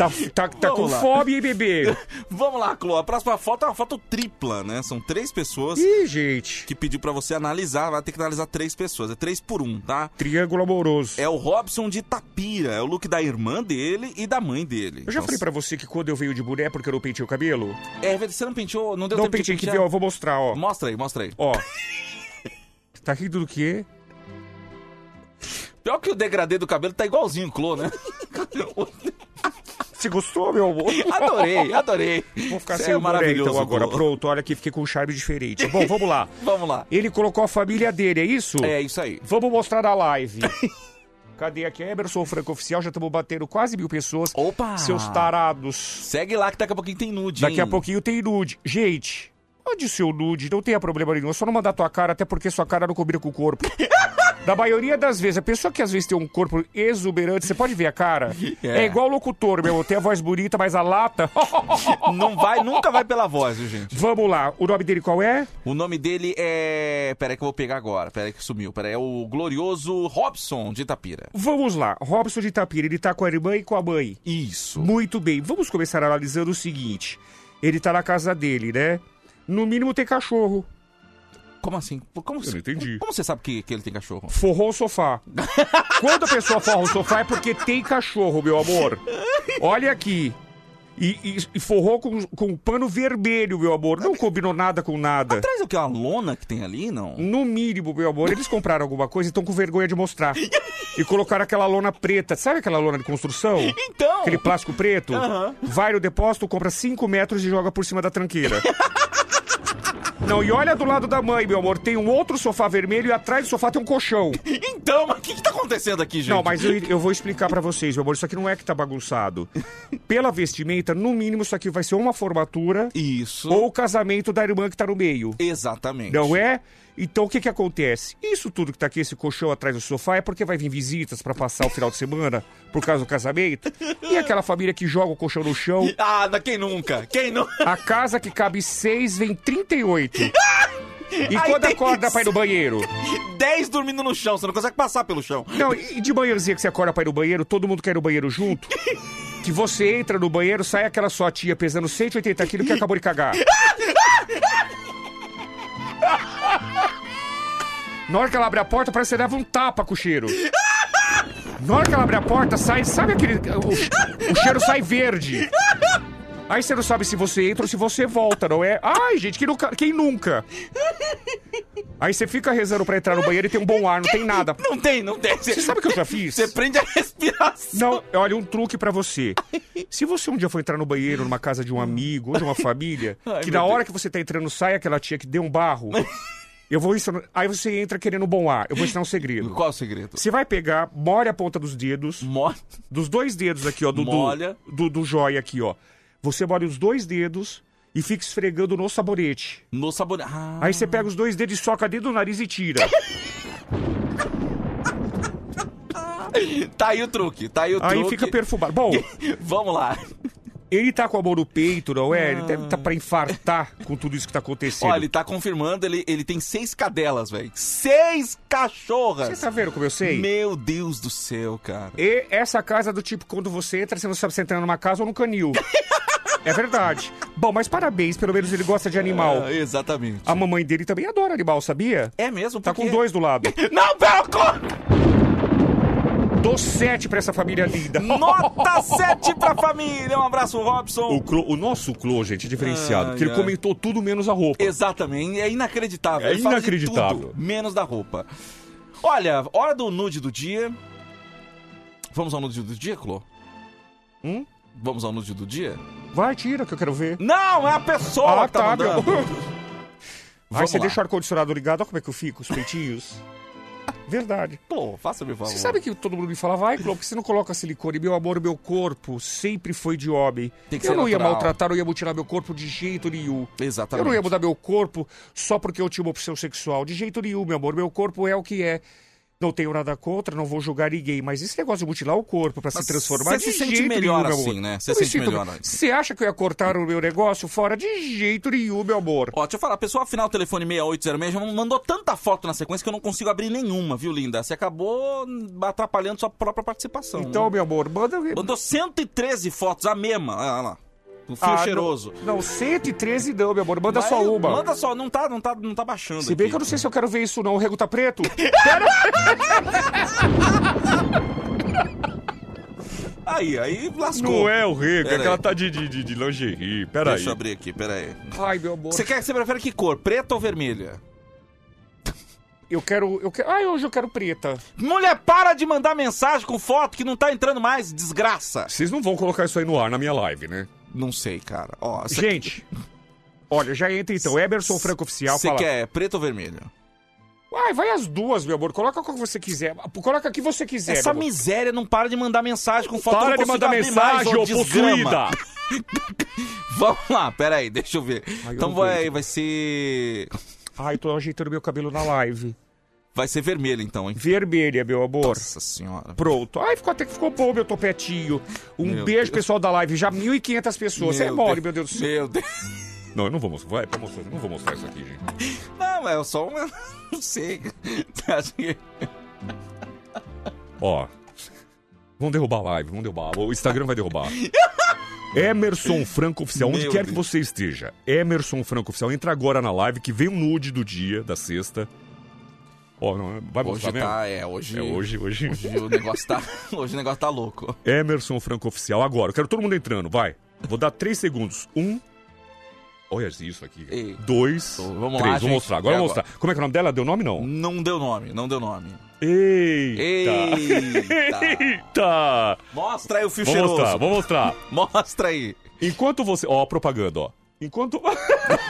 Tá, tá, tá com lá. fome, hein, bebê? Vamos lá, Clô. A próxima foto é uma foto tripla, né? São três pessoas Ih, gente. que pediu pra você analisar. Vai ter que analisar três pessoas. É três por um, tá? Triângulo amoroso. É o Robson de Tapira. É o look da irmã dele e da mãe dele. Eu já Então, falei pra você que quando eu venho de boné é porque eu não pentei o cabelo? É, você não penteou? Não deu não tempo pentei, de que pentear? eu vou mostrar, ó. Mostra aí, mostra aí. Ó. Tá rindo do quê? Pior que o degradê do cabelo tá igualzinho o Clô, né? Você gostou, meu amor? adorei, adorei. Vou ficar Você sem é o maravilhoso, então agora. Pronto, olha aqui, fiquei com um charme diferente. Bom, vamos lá. Vamos lá. Ele colocou a família dele, é isso? É isso aí. Vamos mostrar na live. Cadê aqui? Emerson Franco Oficial, já estamos batendo quase mil pessoas. Opa! Seus tarados. Segue lá que daqui a pouquinho tem nude, Daqui a hein? pouquinho tem nude. Gente, mande o seu nude, não tenha problema nenhum. É só não mandar tua cara, até porque sua cara não combina com o corpo. Na maioria das vezes, a pessoa que às vezes tem um corpo exuberante, você pode ver a cara? É. É, igual o locutor, meu. Tem a voz bonita, mas a lata. Não vai, nunca vai pela voz, viu, gente? Vamos lá, o nome dele qual é? O nome dele é. Pera aí que eu vou pegar agora. Pera aí que sumiu. Pera aí, é o glorioso Robson de Itapira. Vamos lá, Robson de Itapira, ele tá com a irmã e com a mãe. Isso. Muito bem, vamos começar analisando o seguinte. Ele tá na casa dele, né? No mínimo tem cachorro. Como assim? Como, Eu não entendi. Como você sabe que, que ele tem cachorro? Forrou o sofá. Quando a pessoa forra o sofá é porque tem cachorro, meu amor. Olha aqui. E, e- e forrou com, com pano vermelho, meu amor. Não combinou nada com nada. Atrás o que? Uma lona que tem ali, não? No mínimo, meu amor, eles compraram alguma coisa e estão com vergonha de mostrar. E colocaram aquela lona preta. Sabe aquela lona de construção? Então. Aquele plástico preto? Aham. Vai no depósito, compra 5 metros e joga por cima da tranqueira. Não, e olha do lado da mãe, meu amor. Tem um outro sofá vermelho e atrás do sofá tem um colchão. Então, mas o que, que tá acontecendo aqui, gente? Não, mas eu, eu vou explicar pra vocês, meu amor. Isso aqui não é que tá bagunçado. Pela vestimenta, no mínimo, isso aqui vai ser uma formatura. Isso. Ou o casamento da irmã que tá no meio. Exatamente. Não é? Então o que que acontece? Isso tudo que tá aqui, esse colchão atrás do sofá, é porque vai vir visitas pra passar o final de semana por causa do casamento. E aquela família que joga o colchão no chão. Ah, da- quem nunca? Quem nunca? A casa que cabe seis vem 38. E Aí quando acorda pra ir no banheiro? 10 dormindo no chão, você não consegue passar pelo chão. Não, e de manhãzinha que você acorda pra ir no banheiro, todo mundo quer ir no banheiro junto? Que você entra no banheiro, sai aquela sua tia pesando 180 quilos que acabou de cagar. Na hora que ela abre a porta, parece que você leva um tapa com o cheiro. Na hora que ela abre a porta, sai, sabe aquele. O, o cheiro sai verde. Aí você não sabe se você entra ou se você volta, não é? Ai, gente, quem nunca? Quem nunca? Aí você fica rezando pra entrar no banheiro e tem um bom ar, não tem nada. Não tem, não tem. Você sabe o que eu já fiz? Você prende a respiração. Não, olha, um truque pra você. Se você um dia for entrar no banheiro numa casa de um amigo ou de uma família, Ai, que na hora Deus. que você tá entrando sai aquela tia que deu um barro, eu vou ensinar. Aí você entra querendo bom ar. Eu vou ensinar um segredo. Qual o segredo? Você vai pegar, molha a ponta dos dedos. Dos dois dedos aqui, ó. Do, do- Molha. Do, do jóia aqui, ó. Você molha os dois dedos e fica esfregando no sabonete. No sabonete. Ah. Aí você pega os dois dedos e soca dentro do nariz e tira. Tá aí o truque, tá aí o Aí truque. fica perfumado. Bom, Vamos lá. ele tá com a mão no peito, não é? Ele deve tá pra infartar com tudo isso que tá acontecendo. Olha, ele tá confirmando, ele, ele tem seis cadelas, velho. Seis cachorras! Você tá vendo como eu sei? Meu Deus do céu, cara. E essa casa é do tipo, quando você entra, você não sabe se entra numa casa ou num canil. é verdade. Bom, mas parabéns, pelo menos ele gosta de animal. Ah, exatamente. A mamãe dele também adora animal, sabia? É mesmo? Tá com dois do lado. Não, pera, co- Dou sete pra essa família linda. Nota 7 pra família. Um abraço, Robson. O, o nosso Clô, gente, é diferenciado, Ai, porque ele ai. comentou tudo menos a roupa. Exatamente, é inacreditável. É Ele inacreditável. tudo, menos da roupa. Olha, hora do nude do dia. Vamos ao nude do dia, Clô? Hum? Vamos ao nude do dia? Vai, tira, que eu quero ver. Não, é a pessoa Ah, que tá, tá, mandando. Vamos você lá. deixa o ar-condicionado ligado, olha como é que eu fico, os peitinhos. Verdade. Pô, faça-me favor. Você sabe que todo mundo me fala, vai, Clô, porque você não coloca silicone? Meu amor, meu corpo sempre foi de homem. Eu não ia natural. maltratar, não ia mutilar meu corpo de jeito nenhum. Exatamente. Eu não ia mudar meu corpo só porque eu tinha uma opção sexual. De jeito nenhum, meu amor. Meu corpo é o que é. Não tenho nada contra, não vou julgar ninguém, mas esse negócio de mutilar o corpo pra se transformar você de se sente jeito melhor nenhum, assim, né? Você me sente melhor assim. Você acha que eu ia cortar o meu negócio fora? De jeito nenhum, meu amor. Ó, deixa eu falar, pessoal, final telefone 6806 já mandou tanta foto na sequência que eu não consigo abrir nenhuma, viu, linda? Você acabou atrapalhando sua própria participação. Então, né? meu amor, manda... Mandou 113 fotos, a mesma. Olha lá. O fio Ah, cheiroso. Não, não, 113 não, meu amor. Manda Mas só uma. Manda só, não tá, não tá, não tá baixando. Se bem aqui. que eu não sei se eu quero ver isso não, o rego tá preto. Aí, aí lascou. Não é o rego, é que ela aí. tá de, de, de, lingerie. Pera Deixa eu aí. abrir aqui, pera aí. Ai, meu amor. Você, quer, você prefere que cor? Preta ou vermelha? Eu quero, eu quero... Ai, hoje eu quero preta. Mulher, para de mandar mensagem com foto que não tá entrando mais, desgraça. Vocês não vão colocar isso aí no ar na minha live, né? Não sei, cara. Ó, cê- Gente, olha, já entra então. Emerson Franco Oficial Você fala... quer preto ou vermelho? Ai, vai as duas, meu amor. Coloca qual que você quiser. Coloca o que você quiser, Essa miséria não para de mandar mensagem com foto. Para de mandar mensagem, ô possuída! Vamos lá, pera aí, deixa eu ver. Ai, eu então vai, vai ser... Ai, tô ajeitando meu cabelo na live. Vai ser vermelho então, hein? Vermelha, meu amor. Nossa senhora. Pronto. Ai, ficou, até que ficou bom meu topetinho. Um Meu beijo, Deus. pessoal da live. Já 1.500 pessoas. Você é mole, Deus. meu Deus do céu. Meu Deus. Não, eu não vou mostrar. Vai, pra mostrar. Não vou mostrar isso aqui, gente. Não, é só uma... Não sei. Que... Ó. Vamos derrubar a live, vamos derrubar. O Instagram vai derrubar. Emerson Franco Oficial, onde Meu quer que Deus. você esteja. Emerson Franco Oficial, entra agora na live que vem um nude do dia, da sexta. Ó, não, vai Hoje mostrar mesmo? tá, é, hoje... É hoje, hoje. Hoje o negócio tá... Hoje o negócio tá louco. Emerson Franco Oficial, agora. Eu quero todo mundo entrando, vai. Vou dar três segundos. Um. Olha isso aqui. Ei. Dois. Vamos três. lá, vou gente. mostrar. Agora eu vou mostrar. Como é que é o nome dela? Deu nome não? Não deu nome, não deu nome. Eita! Eita! Eita! Mostra aí o fio Vou cheiroso. mostrar, vou mostrar. Mostra aí. Enquanto você. Ó, a propaganda, ó. Enquanto.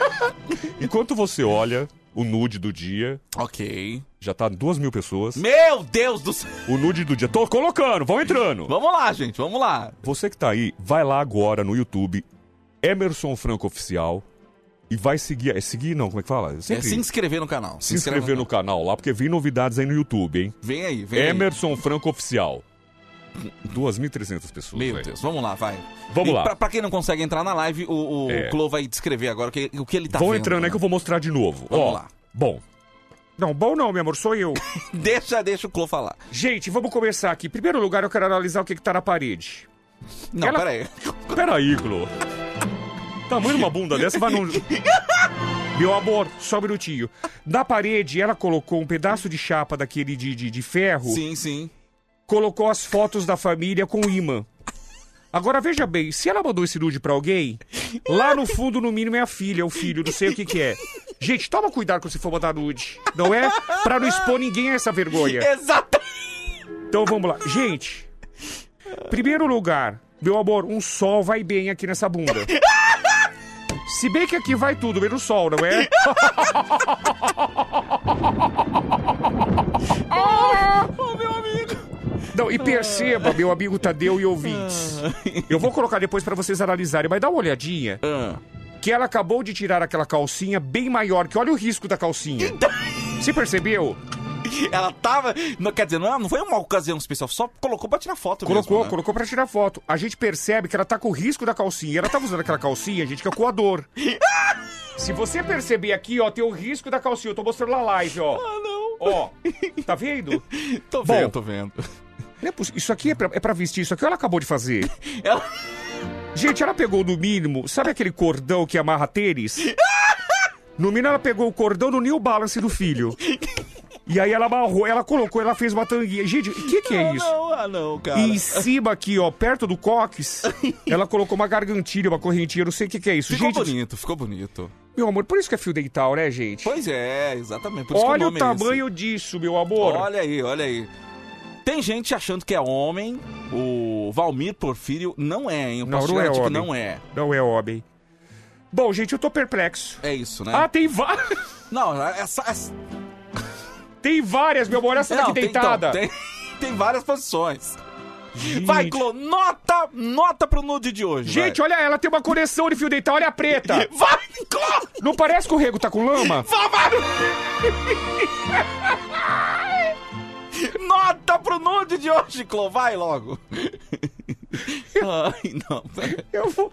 Enquanto você olha o nude do dia. Ok. Já tá duas mil pessoas. Meu Deus do céu! O nude do dia. Tô colocando, vão entrando. Vamos lá, gente, vamos lá. Você que tá aí, vai lá agora no YouTube, Emerson Franco Oficial. E vai seguir. É seguir não, como é que fala? É sempre- se inscrever no canal. se inscrever no canal lá, porque vem novidades aí no YouTube, hein? Vem aí, vem aí. Emerson Franco Oficial. 2.300 pessoas. Meu velho. Deus, vamos lá, vai. Vamos E lá. Pra, pra quem não consegue entrar na live, o, o É. Clo vai descrever agora o que, o que ele tá Vão vendo. entrando aí que eu vou mostrar de novo. Vamos Ó, lá. Bom. Não, bom não, meu amor, sou eu. Deixa, deixa o Clo falar. Gente, vamos começar aqui. Em primeiro lugar, eu quero analisar o que, que tá na parede. Não, Ela- peraí. Peraí, Clo. Tamanho de uma bunda dessa vai num. Meu amor, só um minutinho. Na parede, ela colocou um pedaço de chapa daquele de, de, de ferro. Sim, sim. Colocou as fotos da família com imã. Agora veja bem, se ela mandou esse nude pra alguém, lá no fundo, no mínimo, é a filha, o filho, não sei o que que é. Gente, toma cuidado quando você for mandar nude, não é? Pra não expor ninguém a essa vergonha. Exato. Então vamos lá. Gente, primeiro lugar, meu amor, um sol vai bem aqui nessa bunda. Se bem que aqui vai tudo, menos sol, não é? Ô, meu amigo. Não, e perceba, meu amigo Tadeu e ouvintes. Eu vou colocar depois pra vocês analisarem, mas dá uma olhadinha. Que ela acabou de tirar aquela calcinha bem maior, que olha o risco da calcinha. Você percebeu? Ela tava. Não, quer dizer, não, não foi uma ocasião especial, só colocou pra tirar foto Colocou, mesmo. né? colocou pra tirar foto. A gente percebe que ela tá com o risco da calcinha. Ela tava usando aquela calcinha, gente, que é coador. Se você perceber aqui, ó, tem o risco da calcinha. Eu tô mostrando na live, ó. Ah, não. Ó, tá vendo? Tô Bom, vendo, tô vendo. É Isso aqui é pra, é pra vestir, isso aqui ela acabou de fazer. Ela... Gente, ela pegou no mínimo, sabe aquele cordão que amarra tênis? No mínimo ela pegou o cordão do New Balance do filho. E aí ela amarrou, ela colocou, ela fez uma tanguinha. Gente, o que que é Ah, isso? não, ah, não, cara. E em cima aqui, ó, perto do cox, ela colocou uma gargantilha, uma correntinha, não sei o que que é isso. Ficou gente, bonito, ficou bonito. meu amor, por isso que é fio dental, né, gente? Pois é, exatamente. Isso Olha que o nome é tamanho disso, meu amor. Olha aí, olha aí. Tem gente achando que é homem. O Valmir Porfírio não é, hein? Eu Não, posso não é que homem. não é. Não é homem. Bom, gente, eu tô perplexo. É isso, né? Ah, tem várias. Não, essa. essa... Tem várias, meu amor. Essa Não, daqui tem- então, deitada. tem, tem várias posições. Gente. Vai, Clô, nota, nota pro nude de hoje. Gente, vai. olha ela, tem uma conexão de fio dental, olha a preta. Vai, Clô! Não parece que o rego tá com lama? Nota pro nude de hoje, Clô, vai logo. Ai, não. Eu vou.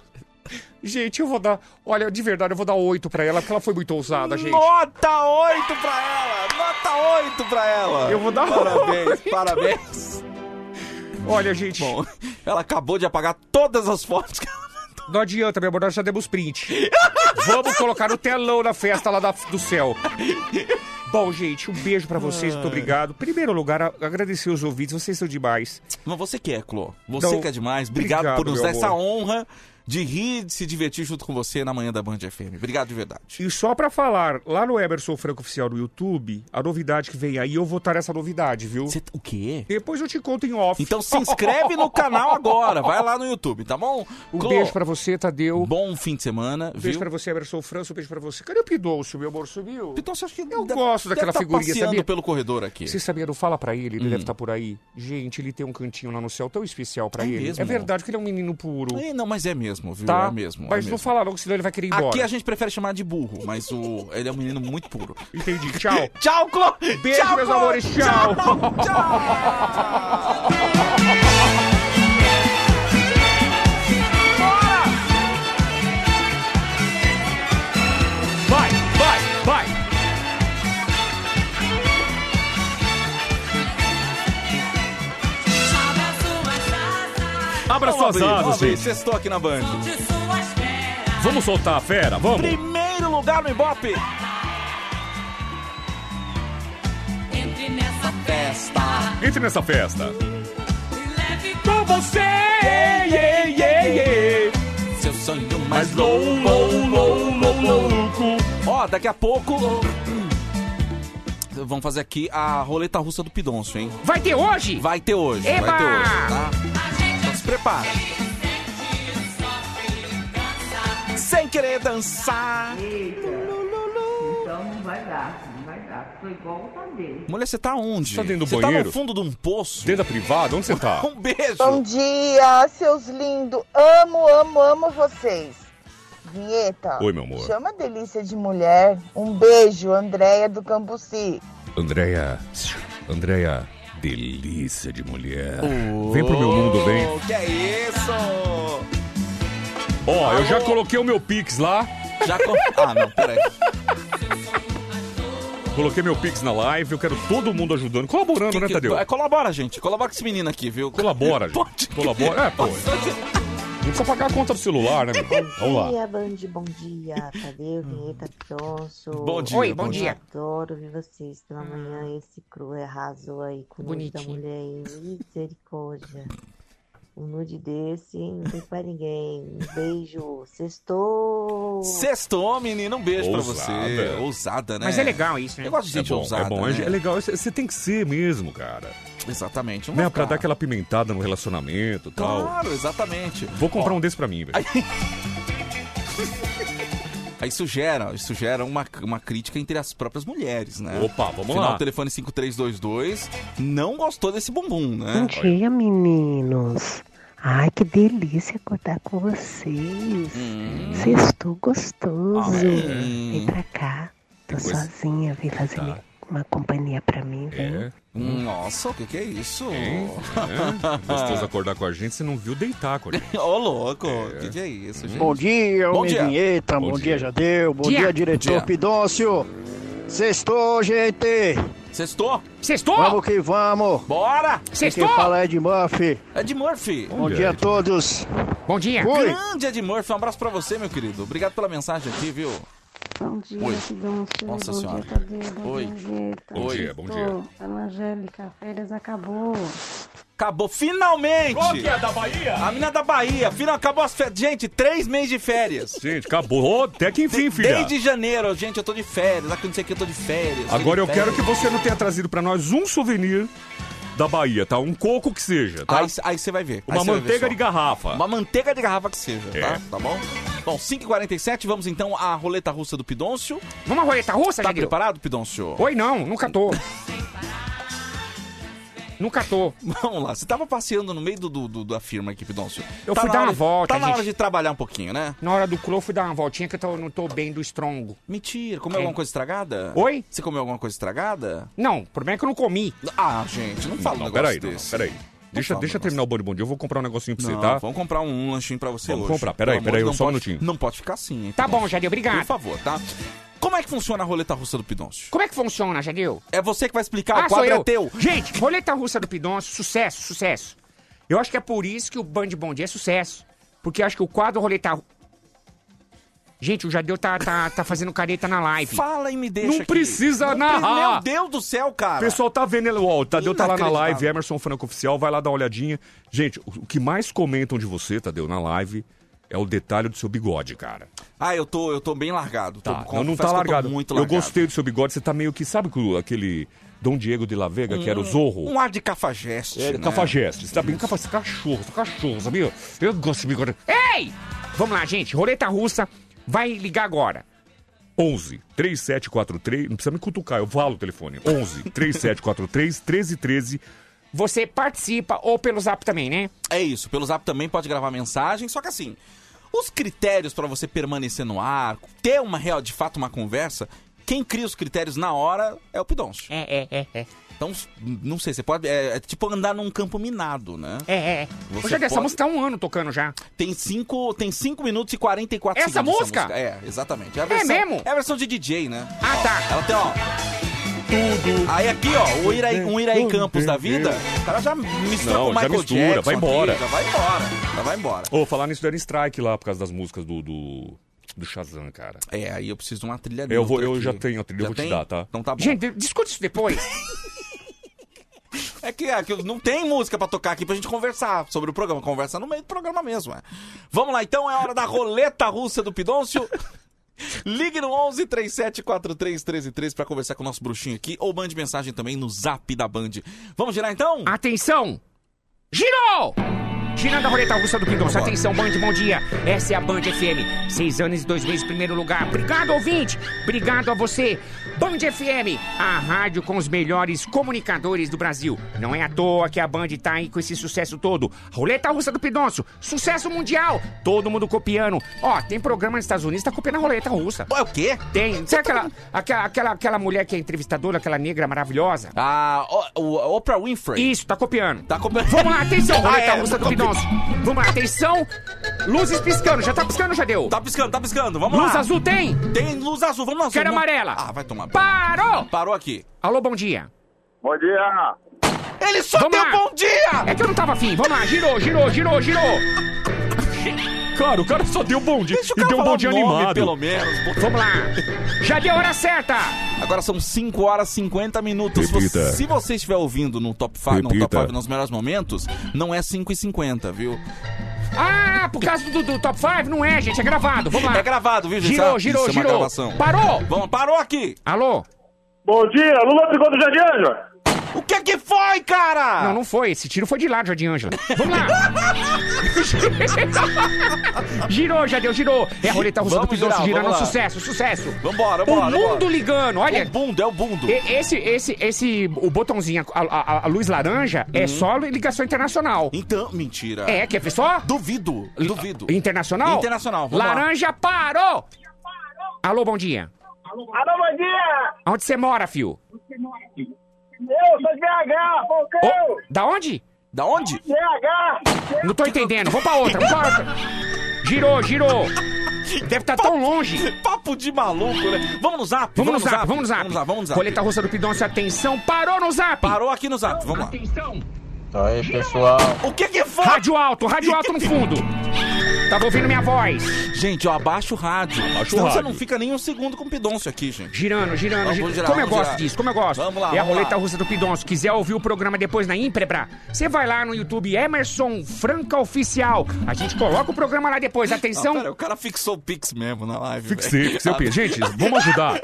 Gente, eu vou dar. Olha, de verdade, eu vou dar oito pra ela, porque ela foi muito ousada, gente. Nota 8 pra ela! Nota 8 pra ela! Eu vou dar Parabéns, oito. parabéns. Olha, gente. Bom, ela acabou de apagar todas as fotos que ela Não adianta, meu amor, nós já demos print. Vamos colocar no telão na festa lá da- do céu. Bom, gente, um beijo pra vocês, muito obrigado. Primeiro lugar, a- agradecer os ouvintes, vocês são demais. Mas você que é, Clô. Você Não, que é demais. Obrigado, obrigado, por nos meu dar essa honra de rir, de se divertir junto com você na manhã da Band FM. Obrigado de verdade. E só pra falar, lá no Emerson Franco Oficial no YouTube, a novidade que vem aí, eu vou estar nessa novidade, viu? O quê? Depois eu te conto em off. Então se inscreve no canal agora. Vai lá no YouTube, tá bom? Um Clô, beijo pra você, Tadeu. Bom fim de semana, Um beijo viu? pra você, Emerson França. Um beijo pra você. Cadê o Pidolcio, meu amor? Sumiu? Você acha que Eu deve- gosto daquela tá figurinha, passeando sabia? pelo corredor aqui. Você sabia, não fala pra ele, ele Hum. deve estar por aí. Gente, ele tem um cantinho lá no céu tão especial pra É ele. mesmo? É verdade que ele é um menino puro. É, não, mas é mesmo, viu? Tá? É mesmo. Mas é não mesmo. fala não, que senão ele vai querer ir embora. Aqui a gente prefere chamar de burro, mas o ele é um menino muito puro. Entendi. Tchau. Tchau, Clô! Beijo, Tchau, meus Clô! amores. Tchau. Vai, Abra suas abrir, asas, vamos abrir. gente. Sextou aqui na Band. Vamos soltar a fera, vamos. Primeiro lugar no Ibope. Entre nessa Festa. Entre nessa festa. leve Com você, yeah, yeah, yeah. Seus mais louco, louco, louco. Ó, daqui a pouco. Vamos fazer aqui a roleta russa do Pidoncio, hein? Vai ter hoje? Vai ter hoje. Eba! Vai ter hoje, tá? Prepara. Sem querer dançar. Então não vai dar, não vai dar. Tô igual o Tadeu. Mulher, você tá onde? Você tá dentro do Você tá banheiro? no fundo de um poço. Dentro da privada? Onde você tá? Um beijo. Bom dia, seus lindos. Amo, amo, amo vocês. Vinheta. Oi, meu amor. Chama delícia de mulher. Um beijo, Andréia do Cambuci. Andréia. Andréia, delícia de mulher. Vem pro meu mundo, vem. Que é isso? Ó, eu já coloquei o meu Pix lá. Já co... Ah, não, peraí. Coloquei meu Pix na live, eu quero todo mundo ajudando, colaborando, Que- né, que- Tadeu? é, colabora, gente. Colabora com esse menino aqui, viu? Colabora, gente. Pode- Colabora. É, pô. Não precisa pagar a conta do celular, né, meu? Vamos lá. dia, Band, bom dia, Tadeu, Vinheta, Pionço. Bom dia, Oi, bom bom dia. Adoro ver vocês pela manhã, esse cru arrasou aí com o nude da Bonitinho. mulher aí, misericórdia. Um nude desse, hein, não tem pra ninguém. Um beijo, sextou. Sextou, menino. Um beijo pra Ousada. você. Ousada, né? Mas é legal isso, né? Eu gosto de gente é bom, ousada. é bom, né? é legal. Você tem que ser mesmo, cara. Exatamente. Não Né, pra dar aquela pimentada no relacionamento e tal. Claro, exatamente. Vou comprar um desse pra mim, velho. Aí isso gera, isso gera uma, uma crítica entre as próprias mulheres, né? Opa, vamos Final lá. telefone 5322 não gostou desse bumbum, né? Bom dia, meninos. Ai, que delícia acordar com vocês. Hum. Sextou gostoso. Ai. Vem pra cá. Tô Que coisa- sozinha, vem fazer Tá. minha- uma companhia pra mim. É. Hum, Nossa, o que, que é isso? Hein? É. Gostoso acordar com a gente, você não viu deitar com a gente. Ô, louco, o que, que é isso, gente? Bom dia, Bom homem dia. vinheta, Bom bom, dia. dia. Jadeu, bom Dia. dia, diretor Dia. Pidôncio. Sextou, gente! Sextou? Sextou? Vamos que vamos! Bora! Sextou? Quem fala é Ed Murphy. Ed Murphy. Bom Olha, dia a Ed. todos. Bom dia. Fui! Grande Ed Murphy, um abraço pra você, meu querido. Obrigado pela mensagem aqui, viu? Bom dia, Oi. Nossa bom senhora. dia, Tadeu. Bom Oi. dia. Bom Oi. dia, bom dia. Angélica, férias acabou. Acabou, finalmente! Qual que é da Bahia? A menina da Bahia, final, acabou as férias. Gente, três meses de férias. Gente, acabou. Até que enfim, filha. Desde janeiro, gente, eu tô de férias. Aqui não sei o que, eu tô de férias. Agora eu de quero que férias. você não tenha trazido pra nós um souvenir da Bahia, tá? Um coco que seja, tá? Aí você vai ver. Uma ver manteiga só. de garrafa. Uma manteiga de garrafa que seja, É. tá? Tá bom? Bom, 5h47, vamos então à roleta russa do Pidôncio. Vamos à roleta russa, Tá preparado, Pidôncio? Oi, não, nunca tô. Nunca tô. Vamos lá, você tava passeando no meio do, do- do- da firma aqui, Pidôncio. Eu Tá fui dar hora- uma volta, Tá na gente. hora de trabalhar um pouquinho, né? Na hora do clô, eu fui dar uma voltinha que eu tô- não tô bem do estrongo. Mentira, comeu É. alguma coisa estragada? Oi? Você comeu alguma coisa estragada? Não, o problema é que eu não comi. Ah, gente, não fala um Não, negócio peraí, não, desse. peraí. Deixa, fala um deixa negócio terminar o bom bom dia, eu vou comprar um negocinho pra você, Não, tá? vamos comprar um lanchinho pra você Vamos hoje. comprar. Peraí, peraí, de só um pode- minutinho. Não pode ficar assim, hein, Tá bom, Jadeu, obrigado. Por favor, tá? Como é que funciona a roleta russa do Pidoncio? Como é que funciona, Jadeu? É você que vai explicar, ah, o quadro eu. é teu. Gente, roleta russa do Pidoncio, sucesso, sucesso. Eu acho que é por isso que o Band Bom Dia é sucesso. Porque eu acho que o quadro roleta... Gente, o Jadeu tá, tá, tá fazendo careta na live. Fala e me deixa Não aqui. precisa Não narrar. Meu Deus do céu, cara. O pessoal tá vendo ele, ó, o Tadeu tá lá na live. Emerson Franco Oficial, vai lá dar uma olhadinha. Gente, o que mais comentam de você, Tadeu, na live, é o detalhe do seu bigode, cara. Ah, eu tô, eu tô bem largado. Tô, Tá, confesso não, não tá eu tô largado. muito Eu largado. gostei do seu bigode, você tá meio que, sabe aquele Dom Diego de La Vega, que era o Zorro? Um ar de cafajeste, É, né? cafajeste. Você tá bem cafa- cachorro, tá cachorro, sabia? Eu gosto de bigode. Ei! Vamos lá, gente. Roleta russa vai ligar agora. 11 3743, não precisa me cutucar, eu falo o telefone. 11 3743 1313. Você participa ou pelo zap também, né? É isso, pelo zap também pode gravar mensagem, só que assim, os critérios pra você permanecer no ar, ter uma real, de fato, uma conversa, quem cria os critérios na hora é o Pidoncio. É, é, é, é. Então, não sei, você pode. É, é tipo andar num campo minado, né? É, é. Você Ô, Jadeu, essa pode- música tá um ano tocando já. Tem 5 tem cinco minutos e 44 Essa segundos. música? É, exatamente. É, a É versão, mesmo? É a versão de DJ, né? Ah, Ó, tá. Ela tem, ó. Tudo. Aí aqui, ó, o Iraí, um Iraí Campos da vida, o cara já mistura Não, com o já Michael mistura, Jackson vai aqui, embora. já vai embora. Já vai embora. Ô, falar nisso, deram strike lá por causa das músicas do, do, do Shazam, cara. É, aí eu preciso de uma trilha Eu, vou, eu aqui. já tenho a trilha, eu Já vou te tem? dar, tá? Então tá bom. Gente, discute isso depois. É que é? Que não tem música pra tocar aqui pra gente conversar sobre o programa. Conversa no meio do programa mesmo, é. Vamos lá, então é hora da roleta russa do Pidôncio. Ligue no 11 3743 133 pra conversar com o nosso bruxinho aqui ou mande mensagem também no zap da Band. Vamos girar então? Atenção! Girou! Girando a roleta russa do Pindonço. Vambora. Atenção, Band, bom dia. Essa é a Band FM. Seis anos e dois meses primeiro lugar. Obrigado, ouvinte. Obrigado a você. Band FM, a rádio com os melhores comunicadores do Brasil. Não é à toa que a Band tá aí com esse sucesso todo. Roleta russa do Pidonço. Sucesso mundial. Todo mundo copiando. Ó, tem programa nos Estados Unidos que tá copiando a roleta russa. É o quê? Tem. Sabe aquela, aquela, aquela, aquela mulher que é entrevistadora, aquela negra maravilhosa? Ah, o, Oprah Winfrey. Isso, tá copiando. Tá copiando. Vamos lá, atenção, Ah, roleta é, russa do Pidonço. Vamos lá, atenção. Luzes piscando, já tá piscando, já deu. Tá piscando, tá piscando. Vamos Luz lá. azul tem? Tem luz azul, vamos lá. Quero amarela. Ah, vai tomar. Parou! Parou aqui. Alô, bom dia. Bom dia. Ele só Vamos deu lá. bom dia! É que eu não tava afim. Vamos lá, girou, girou, girou, girou. Cara, o cara só deu bom dia. E deu um bom dia nome, animado. pelo menos. Vamos lá. Já deu a hora certa. Agora são 5 horas e 50 minutos. Se Repita. você- Se você estiver ouvindo no Top 5, no. Top 5 nos melhores momentos, não é 5 e 50, viu? Ah, por causa do, do Top 5? Não é, gente, é gravado. Vamos lá. É gravado, viu, gente? Girou, Ah, girou, isso é uma girou. gravação. Parou. Vamos, parou aqui. Alô? Bom dia, Lula ficou do Jardim Ângela. O que que foi, cara? Não, não foi. Esse tiro foi de lá, Jardim Ângela. Vamos lá. girou, já deu, girou. É a roleta russa do Vamos Pidonço girar, girando. lá. Sucesso, sucesso. Vambora, O bora, mundo bora. ligando, olha. O bundo, é o bundo. Esse, esse, esse, o botãozinho, a, a- a luz laranja, é só ligação internacional. Então, mentira. É, quer ver só? Duvido, duvido. Internacional? Internacional, vamos lá. Laranja parou! Alô, bom dia. Alô, bom dia. Onde você mora, fio? Eu sou de BH, Falcão. Da onde? Da onde? BH. Não tô entendendo. Vamos pra outra, vamos pra outra. Girou, girou. Deve estar tão longe. Papo de maluco, né? Vamos no zap. Vamos no zap, vamos no zap. Vamos lá, vamos no zap. Coleta russa do Pidoncio, atenção, parou no zap. Parou aqui no zap, vamos lá. Atenção. Aí, pessoal. O que que foi? Rádio alto, rádio alto no fundo. Tava ouvindo minha voz. Gente, ó, abaixa o rádio. Abaixa o Senão você rádio. não fica nem um segundo com o Pidoncio aqui, gente. Girando, girando, Vamos girando. girar, como eu vamos gosto girar. disso, como eu gosto. Vamos lá, É a vamos roleta lá. russa do Pidoncio. Quiser ouvir o programa depois na Imprebra, você vai lá no YouTube Emerson Franca Oficial. A gente coloca o programa lá depois. Atenção. Ah, pera, o cara fixou o Pix mesmo na live. Fixei, fixei o Pix. Gente, vamos ajudar.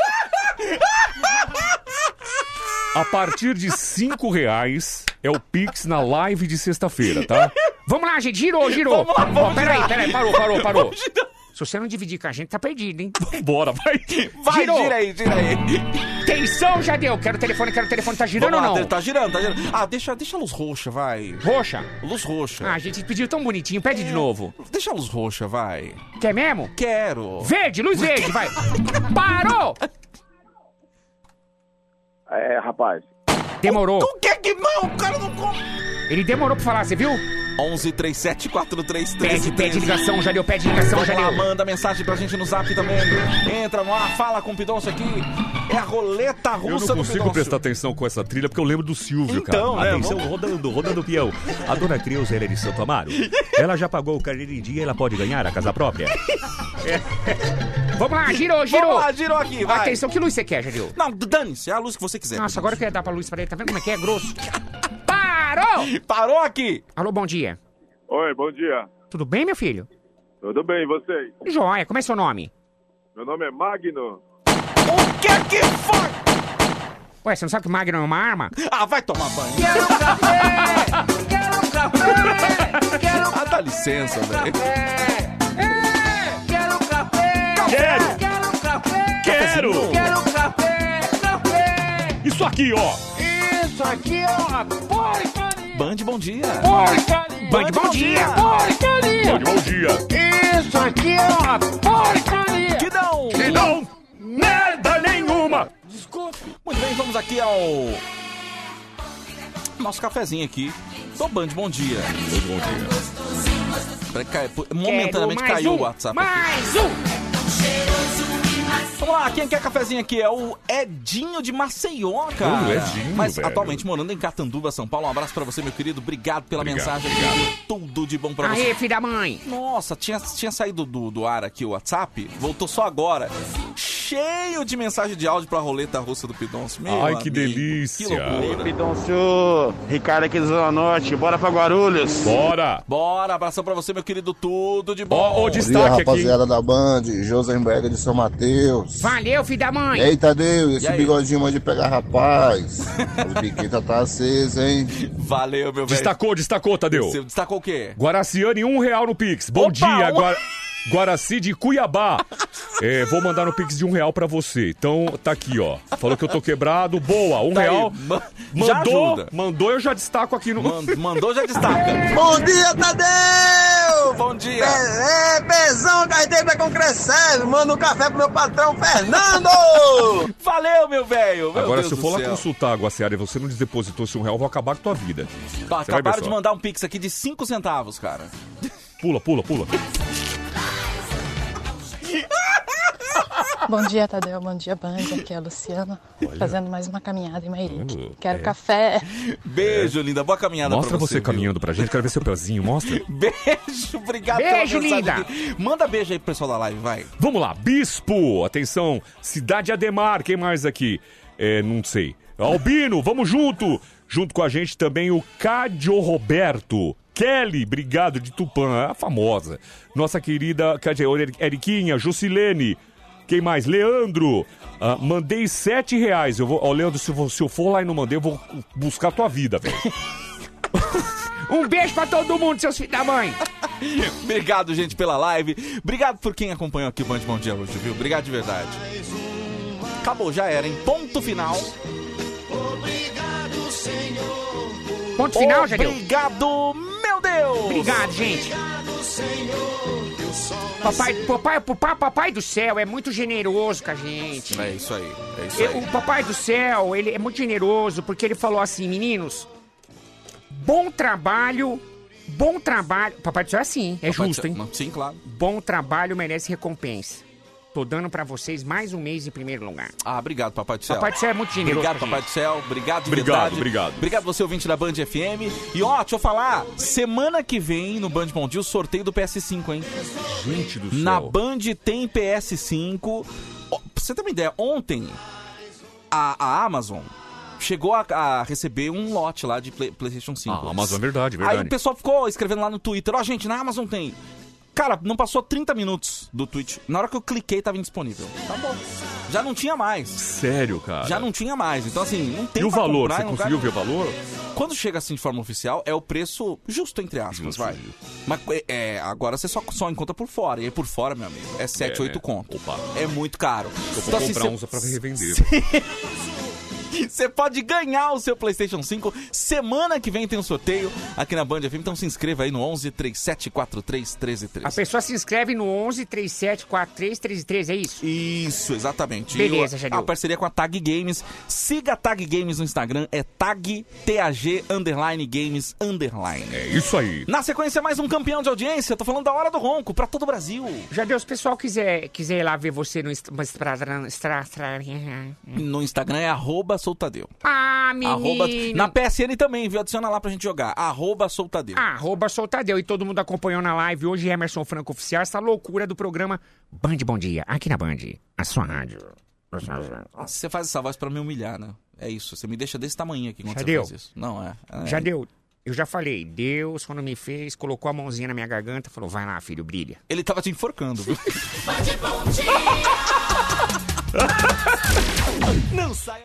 A partir de 5 reais é o Pix na live de sexta-feira, tá? Vamos lá, gente. Girou, girou. Vamos lá, vamos Ó, peraí, girar. peraí. Parou, parou, parou. Se você não dividir com a gente, tá perdido, hein? Bora, vai. Vai, Girou. gira aí, gira aí. Tensão já deu. Quero o telefone, quero o telefone. Tá girando Vamos ou lá, não? Tá girando, tá girando. Ah, deixa, deixa a luz roxa, vai. Roxa. Luz roxa. Ah, a gente pediu tão bonitinho. Pede de novo. Deixa a luz roxa, vai. Quer mesmo? Quero. Verde, luz verde, vai. Parou! É, rapaz. Demorou. O que que não? O cara não... Ele demorou pra falar, você viu? 11 37 43 Pede, pede ligação, já deu, pede ligação, Vamos já lá, deu. manda mensagem pra gente no zap também. Entra no ar, fala com o Pidoncio aqui. É a roleta Eu russa não do consigo Pidoncio. prestar atenção com essa trilha porque eu lembro do Silvio, Então, cara. né, Atenção, vamos- rodando, rodando o peão. A dona Creuza, ela é de Santo Amaro. Ela já pagou o carneiro em dia, ela pode ganhar a casa própria. Vamos lá, girou, girou. Vamos lá, girou aqui, vai. Atenção, que luz você quer, Jadil? Não, dane-se, é a luz que você quiser. Nossa, agora eu quero dar pra luz pra ele, tá vendo como é que é grosso? Parou! Parou aqui. Alô, bom dia. Oi, bom dia. Tudo bem, meu filho? Tudo bem, e vocês? Joia, como é seu nome? Meu nome é Magno. O que que foi? Ué, você não sabe que Magno é uma arma? Ah, vai tomar banho. Quero um café! Quero um café! Quero um Ah, dá licença, velho. Quero um café! Quero. Quero um café! Quero! Quero um café! Café! Isso aqui, ó. Isso aqui é uma porcaria! Band, bom dia. Porcaria! Band, bom dia. Porcaria! Bom dia. Isso aqui é uma porcaria! Que não. E não, merda nenhuma. Desculpe! Muito bem, vamos aqui ao nosso cafezinho aqui. Do Band, bom dia. Bom dia. Peraí, cai- Momentaneamente caiu um, o WhatsApp. aqui. Mais um! Vamos lá, quem quer cafezinho aqui é o Edinho de Maceió, cara. Ô, Edinho, Mas velho. atualmente morando em Catanduva, São Paulo. Um abraço pra você, meu querido. Obrigado pela Obrigado, mensagem. obrigado. Tudo de bom pra Aê, você. filho da mãe. Nossa, tinha, tinha saído do, do ar aqui o WhatsApp, voltou só agora. Cheio de mensagem de áudio pra roleta russa do Pidoncio. Meu Ai, que amigo, delícia. Que loucura. Pidoncio, Ricardo aqui do Zona Norte, bora pra Guarulhos. Bora. Bora, abração pra você, meu querido, tudo de bom. Ó, o Bom dia, destaque aqui. rapaziada da Band, Josenberg de São Mateus. Valeu, filho da mãe. E aí, Tadeu, e esse E bigodinho mãe de pegar rapaz? As biquetas tá acesa, hein? Valeu, meu velho. Destacou, destacou, Tadeu. Você destacou o quê? Guaraciane, um real no Pix. Bom Opa, dia, um- Gua... Guaraci de Cuiabá. É, vou mandar no Pix de um real pra você. Então, tá aqui, ó. Falou que eu tô quebrado. Boa, um Tá aí, real. ma- já Mandou, ajuda. mandou, eu já destaco aqui no... Mandou, já destaca. Bom dia, Tadeu! Bom dia. É, pezão, carteira com crescendo. Manda um café pro meu patrão, Fernando! Valeu, meu velho. Agora, Deus se eu for lá céu. consultar a Guaciara e você não depositou esse um real, eu vou acabar com a tua vida. Vai ver acabaram de mandar um pix aqui de 5 centavos, cara. Pula, pula, pula. Bom dia, Tadeu. Bom dia, Band. Aqui é a Luciana, Olha. fazendo mais uma caminhada em Mairique. Quero é. café. Beijo, linda. Boa caminhada Mostra pra você, você. caminhando pra gente. Quero ver seu pezinho, mostra. Beijo, obrigado Beijo, linda. aqui. Manda beijo aí pro pessoal da live, vai. Vamos lá, Bispo, atenção, Cidade Ademar, quem mais aqui? É, não sei. Albino, vamos junto! Junto com a gente também o Cádio Roberto. Kelly, obrigado, de Tupã, a famosa. Nossa querida Eriquinha, Jusilene. Quem mais? Leandro. Ah, mandei sete reais. Eu vou, ó, Leandro, se eu, vou- se eu for lá e não mandei, eu vou buscar a tua vida, velho. Um beijo pra todo mundo, seus filhos da mãe. Obrigado, gente, pela live. Obrigado por quem acompanhou aqui o Band Bom Dia hoje, viu? Obrigado de verdade. Acabou, já era, hein? Ponto final. Ponto final, Jadeu. Obrigado, meu Deus! Obrigado, gente. Papai, papai, papai, papai do céu é muito generoso com a gente. É isso aí, é isso aí. o papai do céu, ele é muito generoso porque ele falou assim, meninos, bom trabalho, bom trabalho. Papai do céu é assim, é Papai justo, hein? Sim, claro. Bom trabalho merece recompensa. Tô dando pra vocês mais um mês em primeiro lugar. Ah, obrigado, Papai do Céu. Papai do céu é muito generoso Obrigado, Papai do Céu. Obrigado de Obrigado, verdade. obrigado. Obrigado você, ouvinte da Band FM. E ó, deixa eu falar, semana que vem no Band Bom Dia, o sorteio do PS5, hein? Gente do céu. Na Band tem PS5. Ó, Pra você ter uma ideia, ontem a, a Amazon chegou a, a receber um lote lá de Play- PlayStation 5. Ah, Amazon, é verdade, verdade. Aí o pessoal ficou escrevendo lá no Twitter: Ó, gente, na Amazon tem. Cara, não passou 30 minutos do tweet. Na hora que eu cliquei, tava indisponível. Tá bom. Já não tinha mais. Sério, cara? Já não tinha mais. Então, assim, não tem E o valor? comprar Você conseguiu ver o valor? Quando chega assim de forma oficial, é o preço justo, entre aspas, vai. Mas é, agora você só, só encontra por fora. E aí por fora, meu amigo, é 7, É, 8 né? conto. Opa. É muito caro. Eu vou Então, assim, comprar você- uns pra revender. Você pode ganhar o seu PlayStation 5. Semana que vem tem um sorteio aqui na Band FM. Então se inscreva aí no 11 3743 A 1313. pessoa se inscreve no 11 37 43 33, é isso? Isso, exatamente. Beleza, já a deu. parceria com a Tag Games. Siga a Tag Games no Instagram, é tag TAG underline games underline. É isso aí. Na sequência, mais um campeão de audiência. Tô falando da Hora do Ronco, pra todo o Brasil. Já deu, se o pessoal quiser, quiser ir lá ver você no No Instagram é arroba soltadeu. Ah, menino. Arroba... Na PSN também, viu? Adiciona lá pra gente jogar. Arroba soltadeu. Arroba Soltadeu. E todo mundo acompanhou na live hoje, Emerson Franco Oficial, essa loucura do programa Band Bom Dia, aqui na Band, a sua rádio. Você faz essa voz pra me humilhar, né? É isso. Você me deixa desse tamanho aqui quando Já você deu? faz isso. Não, é. é. Já deu. Eu já falei, Deus, quando me fez, colocou a mãozinha na minha garganta, falou, vai lá, filho, brilha. Ele tava te enforcando, viu? Não saia.